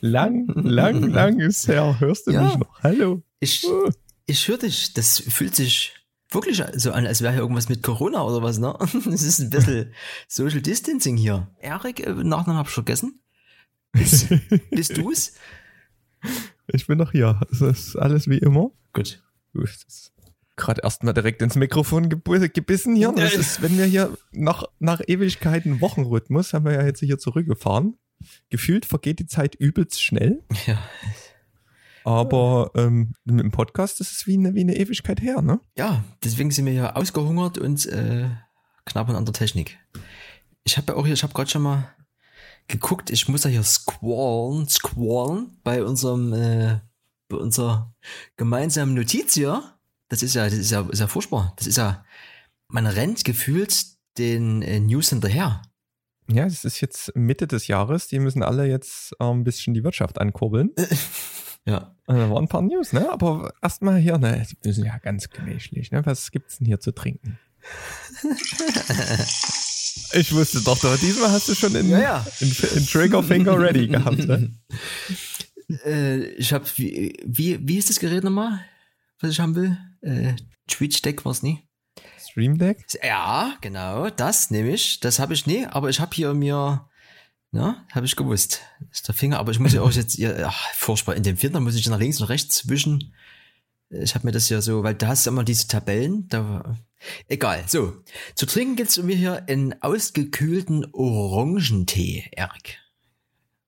Lang, lang, lang ist her. Hörst du Ja. mich noch? Hallo. Ich, Oh. ich höre dich. Das fühlt sich wirklich so an, als wäre hier irgendwas mit Corona oder was, ne? Es ist ein bisschen Social Distancing hier. Erik, äh, Nachnamen hab ich vergessen. Bist, bist du's? Ich bin noch hier. Es ist alles wie immer. Gut. Gerade erstmal direkt ins Mikrofon gebissen hier. Das ist, wenn wir hier nach, nach Ewigkeiten Wochenrhythmus haben wir ja jetzt hier zurückgefahren. Gefühlt vergeht die Zeit übelst schnell, Ja. aber ähm, mit dem Podcast ist es wie eine, wie eine Ewigkeit her, ne? ja, deswegen sind wir hier ausgehungert und äh, knabbern an der Technik. Ich habe ja auch hier, ich habe gerade schon mal geguckt, ich muss ja hier squallen, squallen bei unserem, äh, bei unserer gemeinsamen Notiz hier. Das ist ja, das ist ja, ist ja furchtbar. Das ist ja, man rennt gefühlt den äh, News hinterher. Ja, es ist jetzt Mitte des Jahres. Die müssen alle jetzt äh, ein bisschen die Wirtschaft ankurbeln. Ja. Äh, Da waren ein paar News, ne? Aber erstmal hier, ne? Die sind ja ganz gemächlich, ne? Was gibt's denn hier zu trinken? Ich wusste doch, doch, diesmal hast du schon in, Ja, ja. in, in Trigger Finger ready gehabt. Ne? äh, ich habe, wie, wie, wie ist das Gerät nochmal, was ich haben will? Äh, Twitch Deck war's nie. Stream Deck? Ja, genau, das nehme ich. Das habe ich nie, aber ich habe hier mir, na, habe ich gewusst. Das ist der Finger, aber ich muss ja auch jetzt, ja, ach, furchtbar, in dem Finger muss ich nach links und rechts wischen. Ich habe mir das ja so, weil da hast du immer diese Tabellen, da, egal. So, zu trinken gibt's mir hier einen ausgekühlten Orangentee, Erik.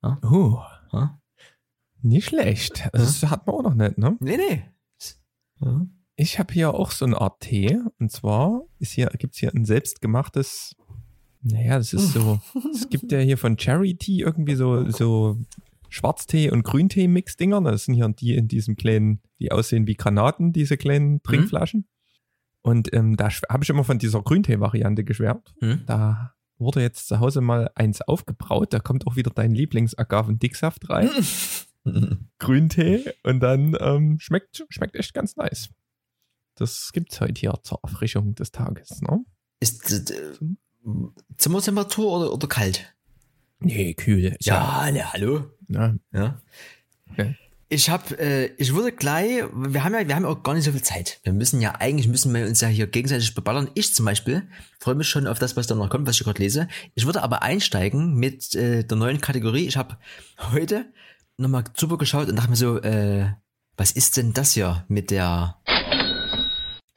Oh, Ja? nicht schlecht. Das hat man auch noch nicht, ne? Nee, nee. Ja. Ich habe hier auch so eine Art Tee. Und zwar ist hier, gibt's hier ein selbstgemachtes, naja, das ist so, es gibt ja hier von Cherry Tea irgendwie so, so Schwarztee und Grüntee-Mix-Dinger. Das sind hier die in diesem kleinen, die aussehen wie Granaten, diese kleinen Trinkflaschen. Und ähm, da habe ich immer von dieser Grüntee-Variante geschwärmt. Hm? Da wurde jetzt zu Hause mal eins aufgebraut. Da kommt auch wieder dein Lieblings-Agaven-Dicksaft rein. Grüntee und dann ähm, schmeckt, schmeckt echt ganz nice. Das gibt's heute hier zur Erfrischung des Tages, ne? Ist äh, Zimmertemperatur oder, oder kalt? Nee, kühl. Ist Ja, ne, hallo. ne? Ja. Okay. Ich habe, äh, ich würde gleich, wir haben ja, wir haben ja auch gar nicht so viel Zeit. Wir müssen ja eigentlich müssen wir uns ja hier gegenseitig beballern. Ich zum Beispiel freue mich schon auf das, was da noch kommt, was ich gerade lese. Ich würde aber einsteigen mit äh, der neuen Kategorie. Ich habe heute nochmal super geschaut und dachte mir so, äh, was ist denn das hier mit der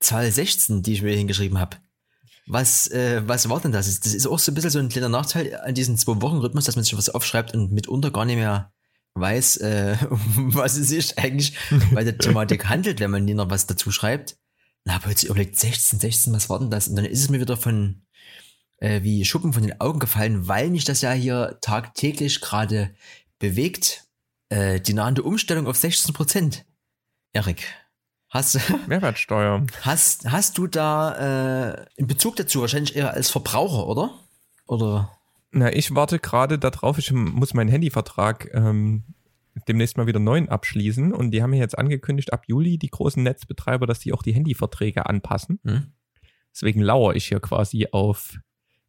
Zahl 16, die ich mir hingeschrieben habe? Was, äh, was war denn das? Das ist auch so ein bisschen so ein kleiner Nachteil an diesem Zwei-Wochen-Rhythmus, dass man sich was aufschreibt und mitunter gar nicht mehr weiß, äh, was es sich eigentlich bei der Thematik handelt, wenn man nie noch was dazu schreibt. Na, aber jetzt überlegt, 16, 16, was war denn das? Und dann ist es mir wieder von, äh, wie Schuppen von den Augen gefallen, weil mich das ja hier tagtäglich gerade bewegt. Äh, die nahende Umstellung auf 16 Prozent. Erik, hast, Mehrwertsteuer. hast, hast du da äh, einen Bezug dazu? Wahrscheinlich eher als Verbraucher, oder? Oder? Na, ich warte gerade darauf, ich muss meinen Handyvertrag ähm, demnächst mal wieder neuen abschließen und die haben mir jetzt angekündigt, ab Juli die großen Netzbetreiber, dass die auch die Handyverträge anpassen. Hm? Deswegen lauere ich hier quasi auf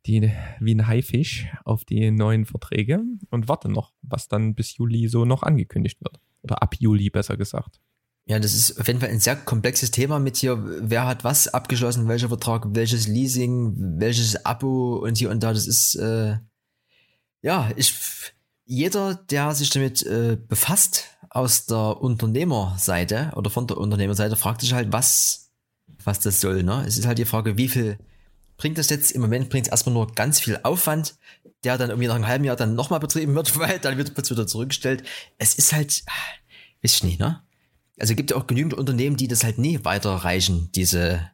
die, wie ein Haifisch, auf die neuen Verträge und warte noch, was dann bis Juli so noch angekündigt wird. Oder ab Juli besser gesagt. Ja, das ist auf jeden Fall ein sehr komplexes Thema mit hier, wer hat was abgeschlossen, welcher Vertrag, welches Leasing, welches Abo und hier und da. Das ist, äh, ja, ich, jeder, der sich damit äh, befasst, aus der Unternehmerseite oder von der Unternehmerseite, fragt sich halt, was, was das soll. Ne? Es ist halt die Frage, wie viel bringt das jetzt? Im Moment bringt es erstmal nur ganz viel Aufwand, der dann irgendwie nach einem halben Jahr dann nochmal betrieben wird, weil dann wird es wieder zurückgestellt. Es ist halt, ah, weiß ich nicht, ne? Also gibt ja auch genügend Unternehmen, die das halt nie weiterreichen, diese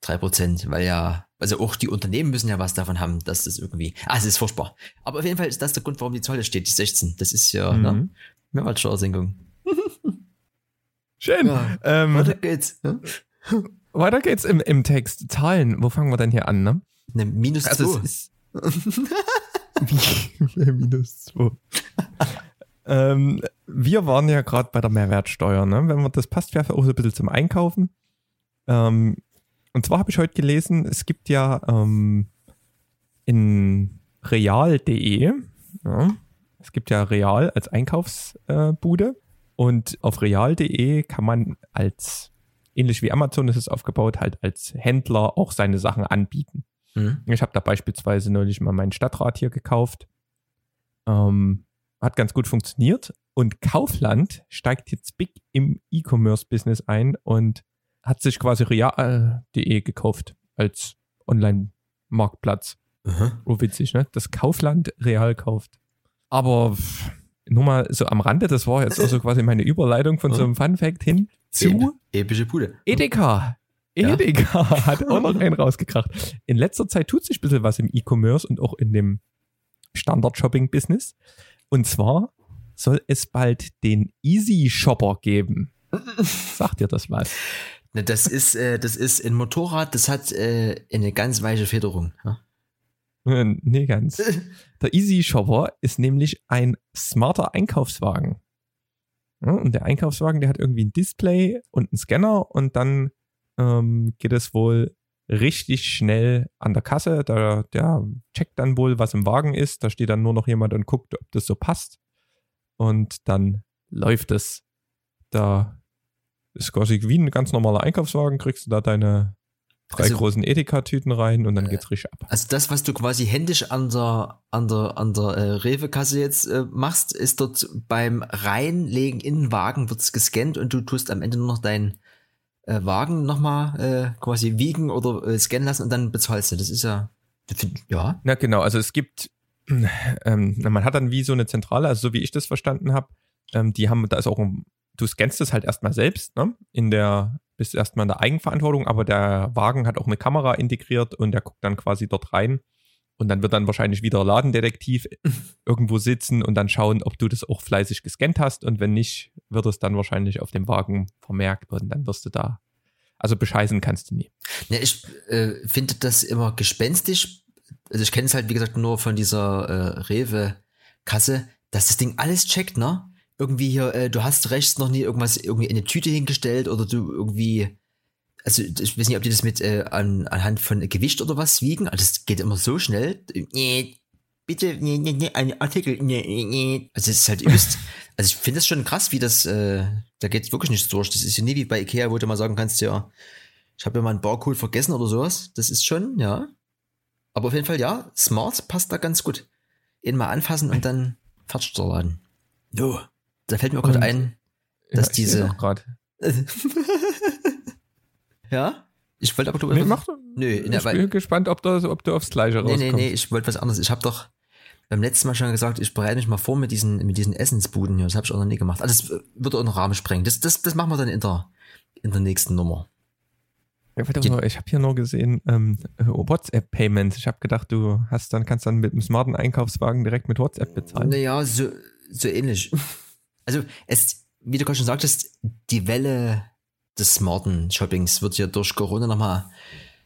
drei Prozent, weil ja, also auch die Unternehmen müssen ja was davon haben, dass das irgendwie, ah, es ist furchtbar. Aber auf jeden Fall ist das der Grund, warum die Zolle steht, die 16. Das ist ja, Mhm. ne? Mehrwertsteuersenkung. Schön. Ja. Ähm, Weiter geht's. Ne? weiter geht's im, im Text. Zahlen, wo fangen wir denn hier an, ne? Ne, minus Also zwei. es ist minus zwei. Ähm, wir waren ja gerade bei der Mehrwertsteuer, ne? Wenn man das passt, wäre auch so ein bisschen zum Einkaufen. Ähm, und zwar habe ich heute gelesen, es gibt ja ähm, in real.de ja, Es gibt ja Real als Einkaufsbude und auf real.de kann man als, ähnlich wie Amazon ist es aufgebaut, halt als Händler auch seine Sachen anbieten. Mhm. Ich habe da beispielsweise neulich mal mein Stadtrat hier gekauft. Ähm, hat ganz gut funktioniert. Und Kaufland steigt jetzt big im E-Commerce-Business ein und hat sich quasi real.de gekauft als Online-Marktplatz. Oh, witzig, ne? Das Kaufland real kauft. Aber nur mal so am Rande, das war jetzt also quasi meine Überleitung von so einem Fun-Fact hin zu Epische Bude. Edeka. Ja. Edeka hat auch noch einen rausgekracht. In letzter Zeit tut sich ein bisschen was im E-Commerce und auch in dem Standard-Shopping-Business. Und zwar soll es bald den Easy Shopper geben. Sagt dir das was? Ne, das ist, äh, das ist ein Motorrad, das hat äh, eine ganz weiche Federung. Ja? Äh, Nee, ganz. Der Easy Shopper ist nämlich ein smarter Einkaufswagen. Ja, und der Einkaufswagen, der hat irgendwie ein Display und einen Scanner und dann ähm, geht es wohl richtig schnell an der Kasse. Da, der checkt dann wohl, was im Wagen ist. Da steht dann nur noch jemand und guckt, ob das so passt. Und dann läuft es. Da ist quasi wie ein ganz normaler Einkaufswagen, kriegst du da deine drei Also- großen Edeka-Tüten rein und dann geht's richtig ab. Also das, was du quasi händisch an der, an der, an der äh, Rewe-Kasse jetzt äh, machst, ist dort beim Reinlegen in den Wagen wird's gescannt und du tust am Ende nur noch deinen äh, Wagen nochmal äh, quasi wiegen oder äh, scannen lassen und dann bezahlst du. Das ist ja, ja, Na genau, also es gibt, ähm, man hat dann wie so eine Zentrale, also so wie ich das verstanden habe, ähm, die haben, da ist auch ein, du scannst es halt erstmal selbst, ne? In der, bist erstmal in der Eigenverantwortung, aber der Wagen hat auch eine Kamera integriert und der guckt dann quasi dort rein. Und dann wird dann wahrscheinlich wieder Ladendetektiv irgendwo sitzen und dann schauen, ob du das auch fleißig gescannt hast. Und wenn nicht, wird es dann wahrscheinlich auf dem Wagen vermerkt und dann wirst du da. Also bescheißen kannst du nie. Ne, ich äh, finde das immer gespenstisch. Also ich kenne es halt, wie gesagt, nur von dieser äh, Rewe-Kasse, dass das Ding alles checkt, ne? Irgendwie hier, äh, du hast rechts noch nie irgendwas irgendwie in eine Tüte hingestellt oder du irgendwie, also ich weiß nicht, ob die das mit äh, an, anhand von Gewicht oder was wiegen. Also das geht immer so schnell. Nee, bitte, nee, nee, nee, ein Artikel, nee, nee. Also es ist halt übelst. also ich finde es schon krass, wie das, äh, da geht wirklich nichts durch. Das ist ja nie wie bei Ikea, wo du mal sagen kannst, ja, ich habe ja mal einen Barcode vergessen oder sowas. Das ist schon, ja. Aber auf jeden Fall, ja, smart passt da ganz gut. Ihn mal anfassen und dann fertig der Laden. Jo. Da fällt mir auch gerade ein, Dass ja, diese-. ja? Ich wollte aber du Nee, mach, Nö, ich weil- bin gespannt, ob, das, ob du aufs Gleiche Nee, rauskommst. nee, nee, ich wollte was anderes. Ich habe doch beim letzten Mal schon gesagt, ich bereite mich mal vor mit diesen, mit diesen Essensbuden hier. Das habe ich auch noch nie gemacht. Also das wird auch einen Rahmen sprengen. Das, das, das machen wir dann in der, in der nächsten Nummer. Ja, warte Die- mal, ich habe hier nur gesehen ähm, WhatsApp-Payments. Ich habe gedacht, du hast dann kannst dann mit einem smarten Einkaufswagen direkt mit WhatsApp bezahlen. Naja, so, so ähnlich. Also es, wie du gerade schon sagtest, die Welle des smarten Shoppings wird ja durch Corona nochmal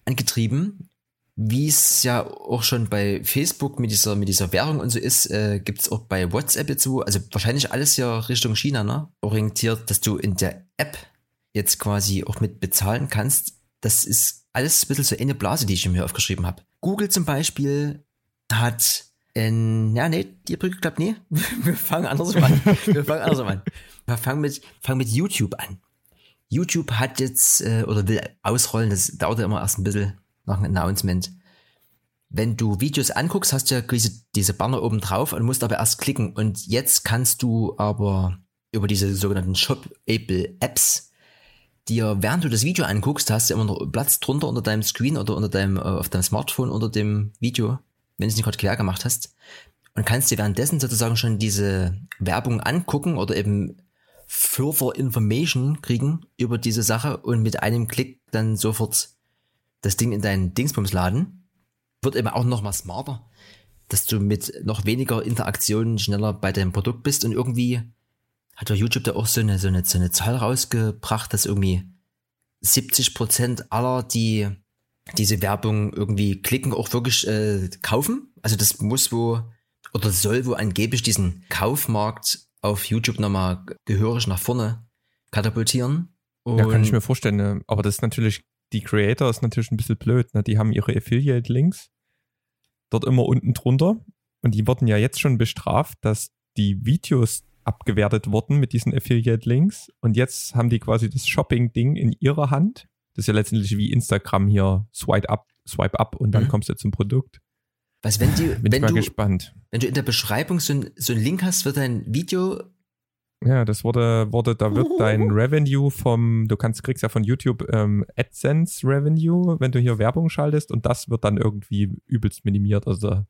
angetrieben. Wie es ja auch schon bei Facebook mit dieser, mit dieser Währung und so ist, äh, gibt's auch bei WhatsApp jetzt so, also wahrscheinlich alles ja Richtung China, ne? Orientiert, dass du in der App jetzt quasi auch mit bezahlen kannst. Das ist alles ein bisschen so eine Blase, die ich mir aufgeschrieben habe. Google zum Beispiel hat in, ja, nee, die Brücke klappt nie. Wir fangen andersrum an. Wir fangen andersrum an. Wir fangen mit, fangen mit YouTube an. YouTube hat jetzt, äh, oder will ausrollen, das dauert ja immer erst ein bisschen nach einem Announcement. Wenn du Videos anguckst, hast du ja diese, diese Banner oben drauf und musst aber erst klicken. Und jetzt kannst du aber über diese sogenannten Shop-Able Apps dir, während du das Video anguckst, hast du immer noch Platz drunter unter deinem Screen oder unter deinem, äh, auf deinem Smartphone unter dem Video, wenn du es nicht gerade quer gemacht hast. Und kannst dir währenddessen sozusagen schon diese Werbung angucken oder eben further Information kriegen über diese Sache und mit einem Klick dann sofort das Ding in deinen Dingsbums laden. Wird eben auch noch mal smarter, dass du mit noch weniger Interaktionen schneller bei deinem Produkt bist und irgendwie hat ja YouTube da auch so eine, so eine, so eine Zahl rausgebracht, dass irgendwie 70 Prozent aller, die diese Werbung irgendwie klicken, auch wirklich äh, kaufen. Also das muss wo oder soll wo angeblich diesen Kaufmarkt auf YouTube nochmal gehörig nach vorne katapultieren. Und Ja, kann ich mir vorstellen. Ne? Aber das ist natürlich, die Creator ist natürlich ein bisschen blöd. Ne? Die haben ihre Affiliate-Links dort immer unten drunter. Und die wurden ja jetzt schon bestraft, dass die Videos abgewertet wurden mit diesen Affiliate-Links und jetzt haben die quasi das Shopping-Ding in ihrer Hand. Das ist ja letztendlich wie Instagram hier, swipe up, swipe up und dann Mhm. kommst du zum Produkt. Was, wenn, die, Bin wenn, mal du, gespannt. wenn du in der Beschreibung so, ein, so einen Link hast für dein Video, Ja, das wurde, wurde, da wird dein Revenue vom, du kannst, kriegst ja von YouTube ähm, AdSense Revenue, wenn du hier Werbung schaltest und das wird dann irgendwie übelst minimiert. Also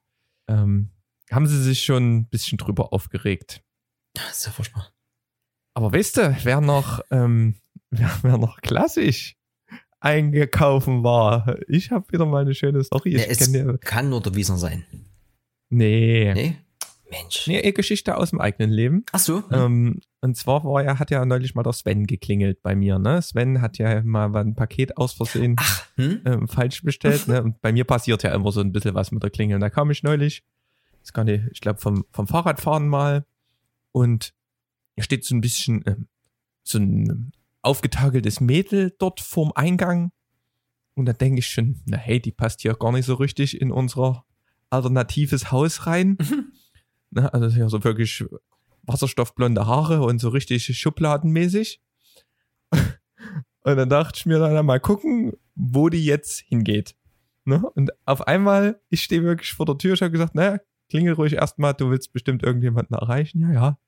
ähm, haben sie sich schon ein bisschen drüber aufgeregt. das ist ja furchtbar. Aber weißt du, wer noch, ähm, wer, wer noch klassisch eingekaufen war? Ich habe wieder mal eine schöne Story. Ich es ja, kann nur der Wieser sein. nee. Nee? Mensch. Nee, Geschichte aus dem eigenen Leben. Ach so. Ähm, und zwar war ja, hat ja neulich mal der Sven geklingelt bei mir, ne? Sven hat ja mal ein Paket aus Versehen Ach, hm? ähm, falsch bestellt, ne? Und bei mir passiert ja immer so ein bisschen was mit der Klingel. Und da kam ich neulich, das gar nicht, ich glaube vom, vom Fahrradfahren mal und da steht so ein bisschen ähm, so ein aufgetakeltes Mädel dort vorm Eingang. Und da denke ich schon, na hey, die passt hier gar nicht so richtig in unser alternatives Haus rein. Ne, also ja so wirklich wasserstoffblonde Haare und so richtig schubladenmäßig. Und dann dachte ich mir dann mal gucken, wo die jetzt hingeht. Ne? Und auf einmal, ich stehe wirklich vor der Tür, ich habe gesagt, naja, klingel ruhig erstmal, du willst bestimmt irgendjemanden erreichen. Ja, ja.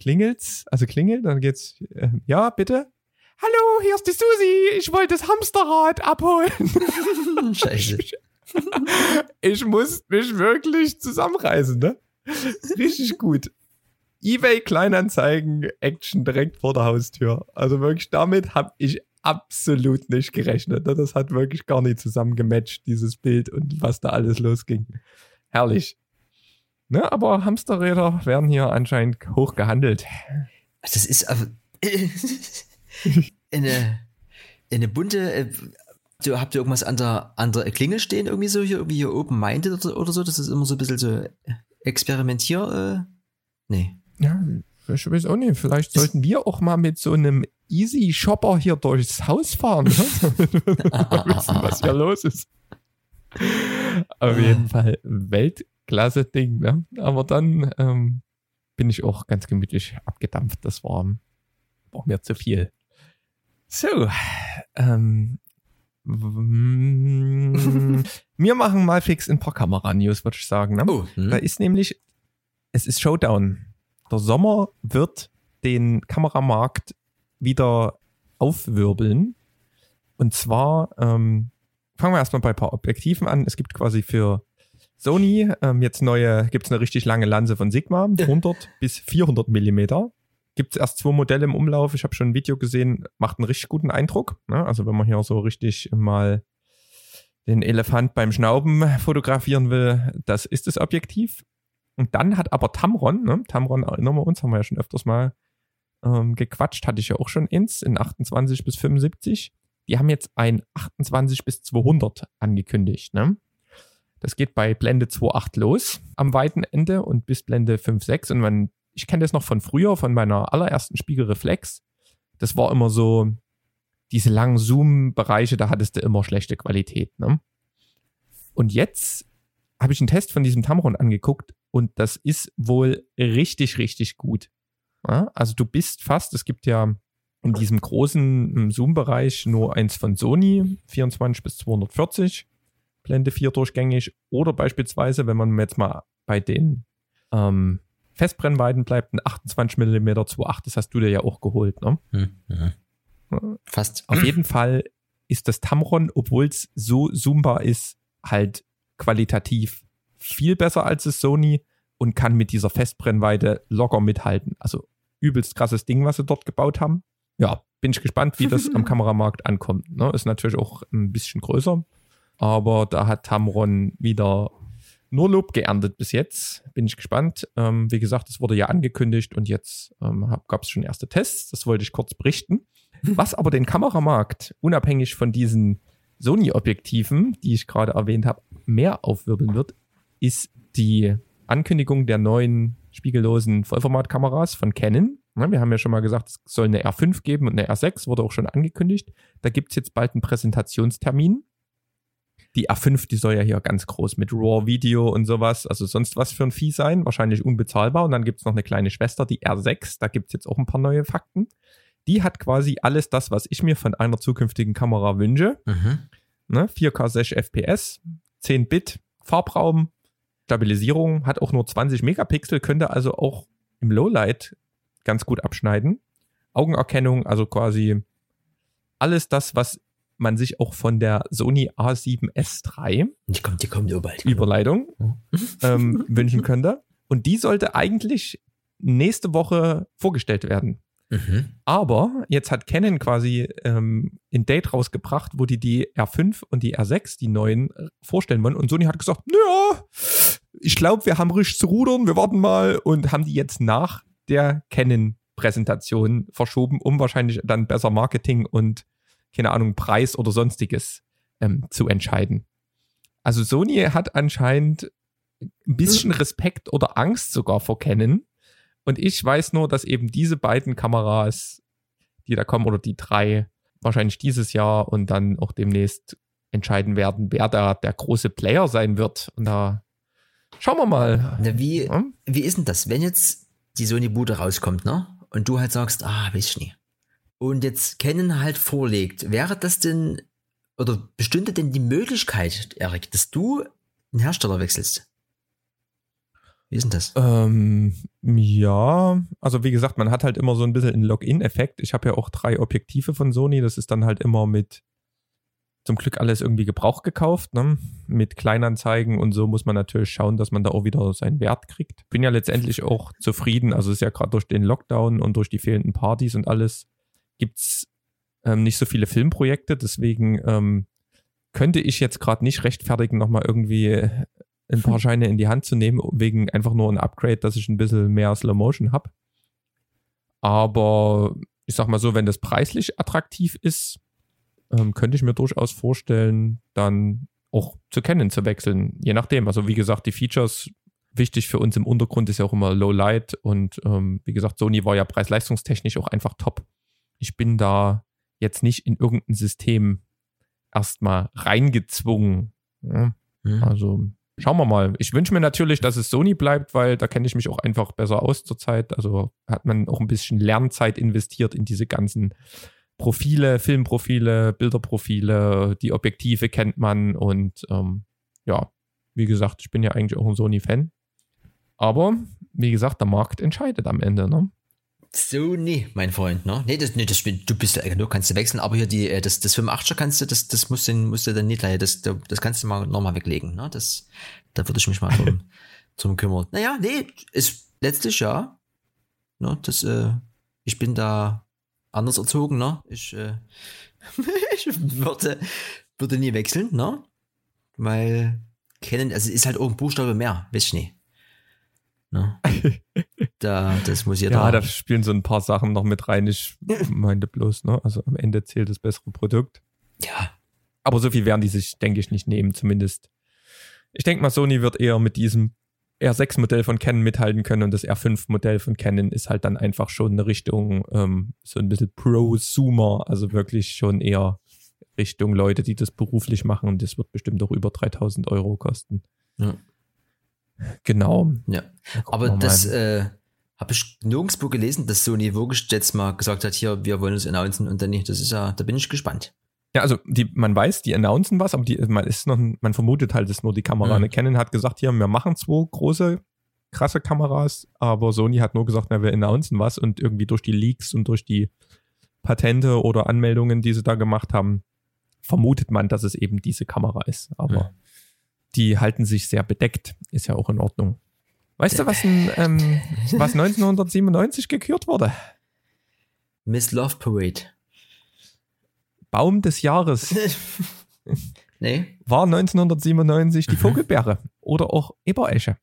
Klingelt's? Also klingelt, dann geht's, äh, ja, bitte. Hallo, hier ist die Susi, ich wollte das Hamsterrad abholen. Scheiße. ich muss mich wirklich zusammenreißen, ne? Richtig gut. eBay Kleinanzeigen Action direkt vor der Haustür. Also wirklich damit habe ich absolut nicht gerechnet. ne? Das hat wirklich gar nicht zusammengematcht, dieses Bild und was da alles losging. Herrlich. Ne, aber Hamsterräder werden hier anscheinend hoch gehandelt. Das ist aber eine, eine bunte. äh, habt ihr irgendwas an der, an der Klingel stehen, irgendwie so hier, irgendwie hier open-minded oder, oder so? Das ist immer so ein bisschen so experimentier. Äh, nee. Ja, ich weiß auch nicht. Vielleicht sollten wir auch mal mit so einem Easy Shopper hier durchs Haus fahren, ne? wissen, was hier los ist. Auf jeden Fall Weltklasse Ding, ne? Aber dann ähm, bin ich auch ganz gemütlich abgedampft. Das war, war mir zu viel. So, ähm, wir machen mal fix ein paar Kamera-News, würde ich sagen. Ne? Oh, hm. Da ist nämlich, es ist Showdown. Der Sommer wird den Kameramarkt wieder aufwirbeln. Und zwar, ähm, fangen wir erstmal bei ein paar Objektiven an. Es gibt quasi für Sony ähm, jetzt neue, gibt es eine richtig lange Lanze von Sigma, 100 bis 400 Millimeter. Gibt es erst zwei Modelle im Umlauf. Ich habe schon ein Video gesehen, macht einen richtig guten Eindruck. Ne? Also wenn man hier so richtig mal den Elefant beim Schnauben fotografieren will, das ist das Objektiv. Und dann hat aber Tamron, ne? Tamron erinnern wir uns, haben wir ja schon öfters mal ähm, gequatscht, hatte ich ja auch schon ins, in 28 bis 75. Die haben jetzt ein 28 bis 200 angekündigt. Ne? Das geht bei Blende 2.8 los am weiten Ende und bis Blende 5.6. Und man, ich kenne das noch von früher, von meiner allerersten Spiegelreflex. Das war immer so, diese langen Zoom-Bereiche, da hattest du immer schlechte Qualität. Ne? Und jetzt habe ich einen Test von diesem Tamron angeguckt und das ist wohl richtig, richtig gut. Ja, also du bist fast, es gibt ja in diesem großen ähm, Zoom-Bereich nur eins von Sony, 24 bis 240, Blende 4 durchgängig. Oder beispielsweise, wenn man jetzt mal bei den ähm, Festbrennweiten bleibt, ein 28 mm 2.8, das hast du dir ja auch geholt. Ne? Hm, hm. Ja. Fast. Auf jeden Fall ist das Tamron, obwohl es so zoombar ist, halt qualitativ viel besser als das Sony und kann mit dieser Festbrennweite locker mithalten. Also übelst krasses Ding, was sie dort gebaut haben. Ja, bin ich gespannt, wie das am Kameramarkt ankommt. Ne? Ist natürlich auch ein bisschen größer, aber da hat Tamron wieder nur Lob geerntet bis jetzt. Bin ich gespannt. Ähm, wie gesagt, es wurde ja angekündigt und jetzt ähm, gab es schon erste Tests. Das wollte ich kurz berichten. Was aber den Kameramarkt, unabhängig von diesen Sony-Objektiven, die ich gerade erwähnt habe, mehr aufwirbeln wird, ist die Ankündigung der neuen spiegellosen Vollformatkameras von Canon. Ja, wir haben ja schon mal gesagt, es soll eine R5 geben und eine R6, wurde auch schon angekündigt. Da gibt es jetzt bald einen Präsentationstermin. Die R5, die soll ja hier ganz groß mit RAW Video und sowas, also sonst was für ein Vieh sein, wahrscheinlich unbezahlbar. Und dann gibt's noch eine kleine Schwester, die R6, da gibt's jetzt auch ein paar neue Fakten. Die hat quasi alles das, was ich mir von einer zukünftigen Kamera wünsche. Mhm. Ne? 4K 60 FPS, 10 Bit, Farbraum, Stabilisierung, hat auch nur 20 Megapixel, könnte also auch im Lowlight ganz gut abschneiden. Augenerkennung, also quasi alles das, was man sich auch von der Sony A7S3 Die kommt, die kommt ja bald. Überleitung ähm, wünschen könnte. Und die sollte eigentlich nächste Woche vorgestellt werden. Mhm. Aber jetzt hat Canon quasi ähm, ein Date rausgebracht, wo die die R5 und die R6, die neuen, vorstellen wollen. Und Sony hat gesagt, ja, ich glaube, wir haben richtig zu rudern, wir warten mal und haben die jetzt nach der Canon-Präsentation verschoben, um wahrscheinlich dann besser Marketing und, keine Ahnung, Preis oder sonstiges ähm, zu entscheiden. Also Sony hat anscheinend ein bisschen Respekt oder Angst sogar vor Canon. Und ich weiß nur, dass eben diese beiden Kameras, die da kommen, oder die drei, wahrscheinlich dieses Jahr und dann auch demnächst entscheiden werden, wer da der große Player sein wird. Und da schauen wir mal. Na, wie, Ja? wie ist denn das, wenn jetzt die Sony-Bude rauskommt, ne? Und du halt sagst, ah, weiß ich nie. Und jetzt Canon halt vorlegt, wäre das denn, oder bestünde denn die Möglichkeit, Erik, dass du einen Hersteller wechselst? Wie ist denn das? Ähm, ja, also wie gesagt, man hat halt immer so ein bisschen einen Login-Effekt. Ich habe ja auch drei Objektive von Sony. Das ist dann halt immer mit zum Glück alles irgendwie Gebrauch gekauft, ne? Mit Kleinanzeigen und so muss man natürlich schauen, dass man da auch wieder seinen Wert kriegt. Bin ja letztendlich auch zufrieden. Also ist ja gerade durch den Lockdown und durch die fehlenden Partys und alles gibt's ähm, nicht so viele Filmprojekte. Deswegen ähm, könnte ich jetzt gerade nicht rechtfertigen, nochmal irgendwie ein paar Scheine in die Hand zu nehmen, wegen einfach nur ein Upgrade, dass ich ein bisschen mehr Slow Motion habe. Aber ich sag mal so, wenn das preislich attraktiv ist, ähm, könnte ich mir durchaus vorstellen, dann auch zu Canon zu wechseln. Je nachdem. Also wie gesagt, die Features wichtig für uns im Untergrund ist ja auch immer Low Light und ähm, wie gesagt, Sony war ja preis-leistungstechnisch auch einfach top. Ich bin da jetzt nicht in irgendein System erstmal reingezwungen. Ja? Hm? Also schauen wir mal. Ich wünsche mir natürlich, dass es Sony bleibt, weil da kenne ich mich auch einfach besser aus zurzeit. Also hat man auch ein bisschen Lernzeit investiert in diese ganzen Profile, Filmprofile, Bilderprofile, die Objektive kennt man und ähm, ja, wie gesagt, ich bin ja eigentlich auch ein Sony-Fan. Aber wie gesagt, der Markt entscheidet am Ende. Ne? Sony, mein Freund, ne? Nee, das, nee, das, du bist ja, du kannst du wechseln, aber hier die, äh, das, das 85er kannst du, das, das musst du, musst du dann nicht leider, das, das kannst du mal nochmal weglegen, ne? Das, da würde ich mich mal drum, drum kümmern. Naja, nee, ist letztlich ja, ne? Das, äh, ich bin da anders erzogen, ne? Ich, äh, ich würde, würde nie wechseln, ne? Weil, kennen, also ist halt auch ein Buchstabe mehr, weiß ich nicht. Ne? Da, das muss jeder. Ja, da spielen so ein paar Sachen noch mit rein. Ich meinte bloß, ne? Also am Ende zählt das bessere Produkt. ja, Aber so viel werden die sich, denke ich, nicht nehmen, zumindest. Ich denke mal, Sony wird eher mit diesem R6-Modell von Canon mithalten können und das R5-Modell von Canon ist halt dann einfach schon eine Richtung, ähm, so ein bisschen Prosumer, also wirklich schon eher Richtung Leute, die das beruflich machen und das wird bestimmt auch über 3000 Euro kosten. Ja. Genau. ja. Aber das äh, habe ich nirgendwo gelesen, dass Sony wirklich jetzt mal gesagt hat, hier, wir wollen es announcen und dann nicht. Das ist ja, da bin ich gespannt. Ja, also die, man weiß, die announcen was, aber die, man ist noch, man vermutet halt, es ist nur die Kamera. Mhm. Ne? Canon hat gesagt, hier, wir machen zwei große, krasse Kameras, aber Sony hat nur gesagt, na, wir announcen was und irgendwie durch die Leaks und durch die Patente oder Anmeldungen, die sie da gemacht haben, vermutet man, dass es eben diese Kamera ist. Aber Mhm. die halten sich sehr bedeckt, ist ja auch in Ordnung. Weißt du, was, ein, ähm, was 1997 gekürt wurde? Miss Love Parade. Baum des Jahres nee? war 1997 die Mhm. Vogelbeere oder auch Eberesche.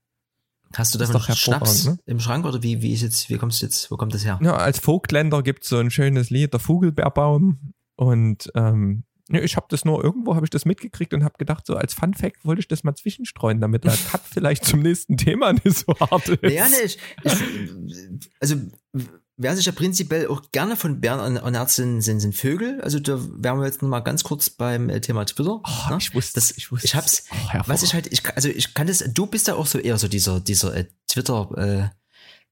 Hast du Das davon doch Schnaps ne? im Schrank oder wie, wie ist jetzt, wie kommst du jetzt, wo kommt das her? Ja, als Vogtländer gibt es so ein schönes Lied, der Vogelbeerbaum. Und ähm, ja, ich habe das nur, irgendwo habe ich das mitgekriegt und habe gedacht, so als Fun Fact wollte ich das mal zwischenstreuen, damit der Cut vielleicht zum nächsten Thema nicht so hart ist. Ja, nee, ich, ich, also wer sich ja prinzipiell auch gerne von Bären ernährt, sind, sind, sind Vögel. Also da wären wir jetzt noch mal ganz kurz beim äh, Thema Twitter. Oh, ne? Ich wusste das. Ich, wusste ich hab's. Oh, was ich halt, ich, also ich kann das. Du bist ja auch so eher so dieser dieser äh, Twitter. Äh,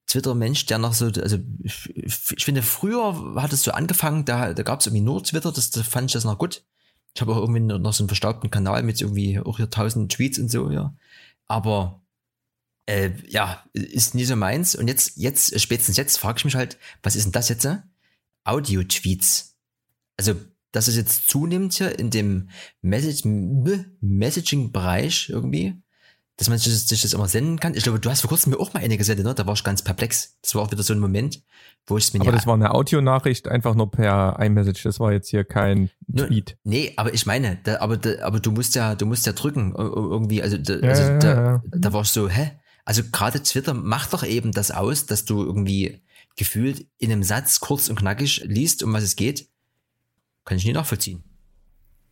Twitter-Mensch, der noch so, also ich, ich finde, früher hat es so angefangen, da, da gab es irgendwie nur Twitter, das, das fand ich das noch gut. Ich habe auch irgendwie noch so einen verstaubten Kanal mit irgendwie auch hier tausend Tweets und so, ja. Aber äh, ja, ist nie so meins. Und jetzt, jetzt, spätestens jetzt frage ich mich halt, was ist denn das jetzt? Audio-Tweets. Also, dass es jetzt zunimmt hier in dem Message Messaging-Bereich irgendwie, dass man sich, das immer senden kann. Ich glaube, du hast vor kurzem mir auch mal eine gesendet, ne? Da war ich ganz perplex. Das war auch wieder so ein Moment, wo ich es mir Aber das war eine Audionachricht einfach nur per iMessage. Das war jetzt hier kein Tweet. Nee, aber ich meine, da, aber, da, aber du musst ja, du musst ja drücken irgendwie. Also, da, also ja, da, ja. da war ich so, hä? Also gerade Twitter macht doch eben das aus, dass du irgendwie gefühlt in einem Satz kurz und knackig liest, um was es geht. Kann ich nie nachvollziehen.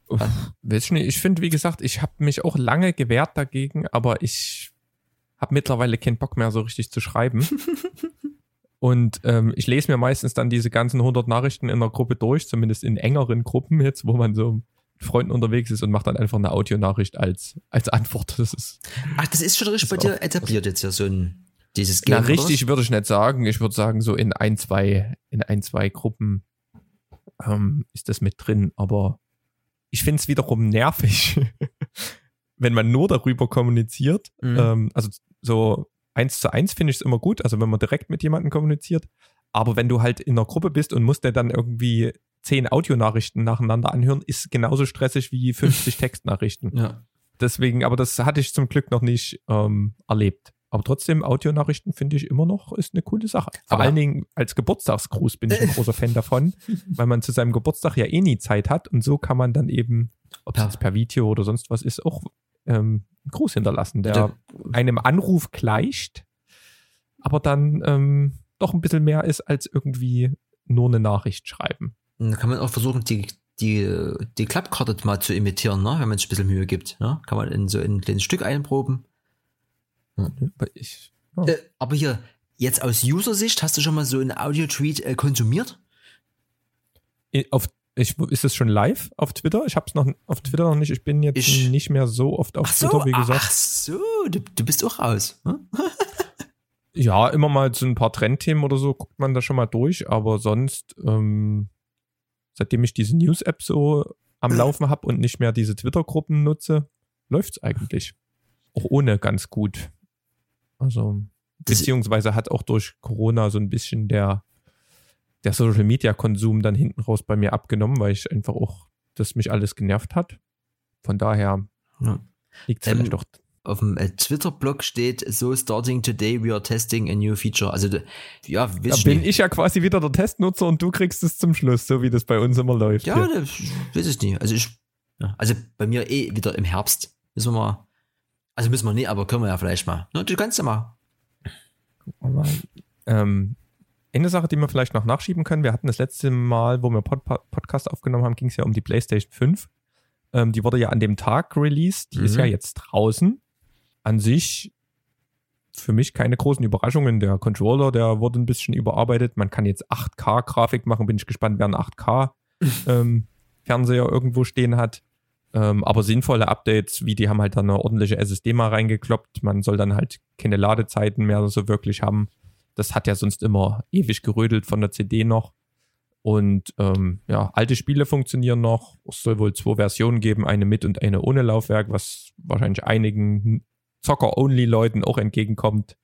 Uff, weiß ich nicht. Ich finde, wie gesagt, ich habe mich auch lange gewehrt dagegen, aber ich habe mittlerweile keinen Bock mehr so richtig zu schreiben. Und ähm, ich lese mir meistens dann diese ganzen 100 Nachrichten in der Gruppe durch, zumindest in engeren Gruppen jetzt, wo man so Freunden unterwegs ist und macht dann einfach eine Audionachricht als, als Antwort. Das ist, Ach, das ist schon richtig bei dir etabliert jetzt ja so ein, dieses Game. Na, richtig würde ich nicht sagen. Ich würde sagen, so in ein, zwei, in ein, zwei Gruppen ähm, ist das mit drin. Aber ich finde es wiederum nervig, wenn man nur darüber kommuniziert. Mhm. Ähm, also so eins zu eins finde ich es immer gut, also wenn man direkt mit jemandem kommuniziert. Aber wenn du halt in einer Gruppe bist und musst dir dann irgendwie zehn Audionachrichten nacheinander anhören, ist genauso stressig wie 50 Textnachrichten. Ja. Deswegen, aber das hatte ich zum Glück noch nicht ähm, erlebt. Aber trotzdem, Audionachrichten finde ich immer noch ist eine coole Sache. Vor aber allen Dingen als Geburtstagsgruß bin ich ein großer Fan davon, weil man zu seinem Geburtstag ja eh nie Zeit hat und so kann man dann eben, ob es ja. per Video oder sonst was ist, auch ähm, einen Gruß hinterlassen, der einem Anruf gleicht, aber dann ähm, doch ein bisschen mehr ist als irgendwie nur eine Nachricht schreiben. Da kann man auch versuchen, die, die, die Klappkarte mal zu imitieren, ne? wenn man sich ein bisschen Mühe gibt. Ne? Kann man in so ein kleines Stück einproben. Ja. Ich, oh. äh, aber hier, jetzt aus User-Sicht, hast du schon mal so einen Audio-Tweet äh, konsumiert? Auf, ich, ist es schon live auf Twitter? Ich habe es noch auf Twitter noch nicht. Ich bin jetzt ich, nicht mehr so oft auf so, Twitter, wie gesagt. Ach so, du, du bist auch raus. Hm? ja, immer mal so ein paar Trendthemen oder so guckt man da schon mal durch, aber sonst ähm, seitdem ich diese News-App so am Laufen habe und nicht mehr diese Twitter-Gruppen nutze, läuft's eigentlich. Auch ohne ganz gut. Also, beziehungsweise hat auch durch Corona so ein bisschen der, der Social-Media-Konsum dann hinten raus bei mir abgenommen, weil ich einfach auch, das mich alles genervt hat. Von daher ja. liegt es ähm, vielleicht doch auf dem äh, Twitter-Blog steht, so starting today, we are testing a new feature. Also, ja, Da bin nicht. ich ja quasi wieder der Testnutzer und du kriegst es zum Schluss, so wie das bei uns immer läuft. Ja, das weiß ich nicht. Also ich, ja, also bei mir eh wieder im Herbst. Müssen wir mal, also müssen wir nicht, aber können wir ja vielleicht mal. Du kannst ja mal. Aber, ähm, eine Sache, die wir vielleicht noch nachschieben können, wir hatten das letzte Mal, wo wir Pod Podcast aufgenommen haben, ging es ja um die PlayStation 5. Ähm, die wurde ja an dem Tag released, die mhm. ist ja jetzt draußen an sich für mich keine großen Überraschungen. Der Controller, der wurde ein bisschen überarbeitet. Man kann jetzt 8K-Grafik machen. Bin ich gespannt, wer einen 8K-Fernseher ähm, irgendwo stehen hat. Ähm, aber sinnvolle Updates, wie die haben halt dann eine ordentliche SSD mal reingekloppt. Man soll dann halt keine Ladezeiten mehr so wirklich haben. Das hat ja sonst immer ewig gerödelt von der CD noch. Und ähm, ja, alte Spiele funktionieren noch. Es soll wohl zwei Versionen geben, eine mit und eine ohne Laufwerk, was wahrscheinlich einigen Zocker-Only-Leuten auch entgegenkommt.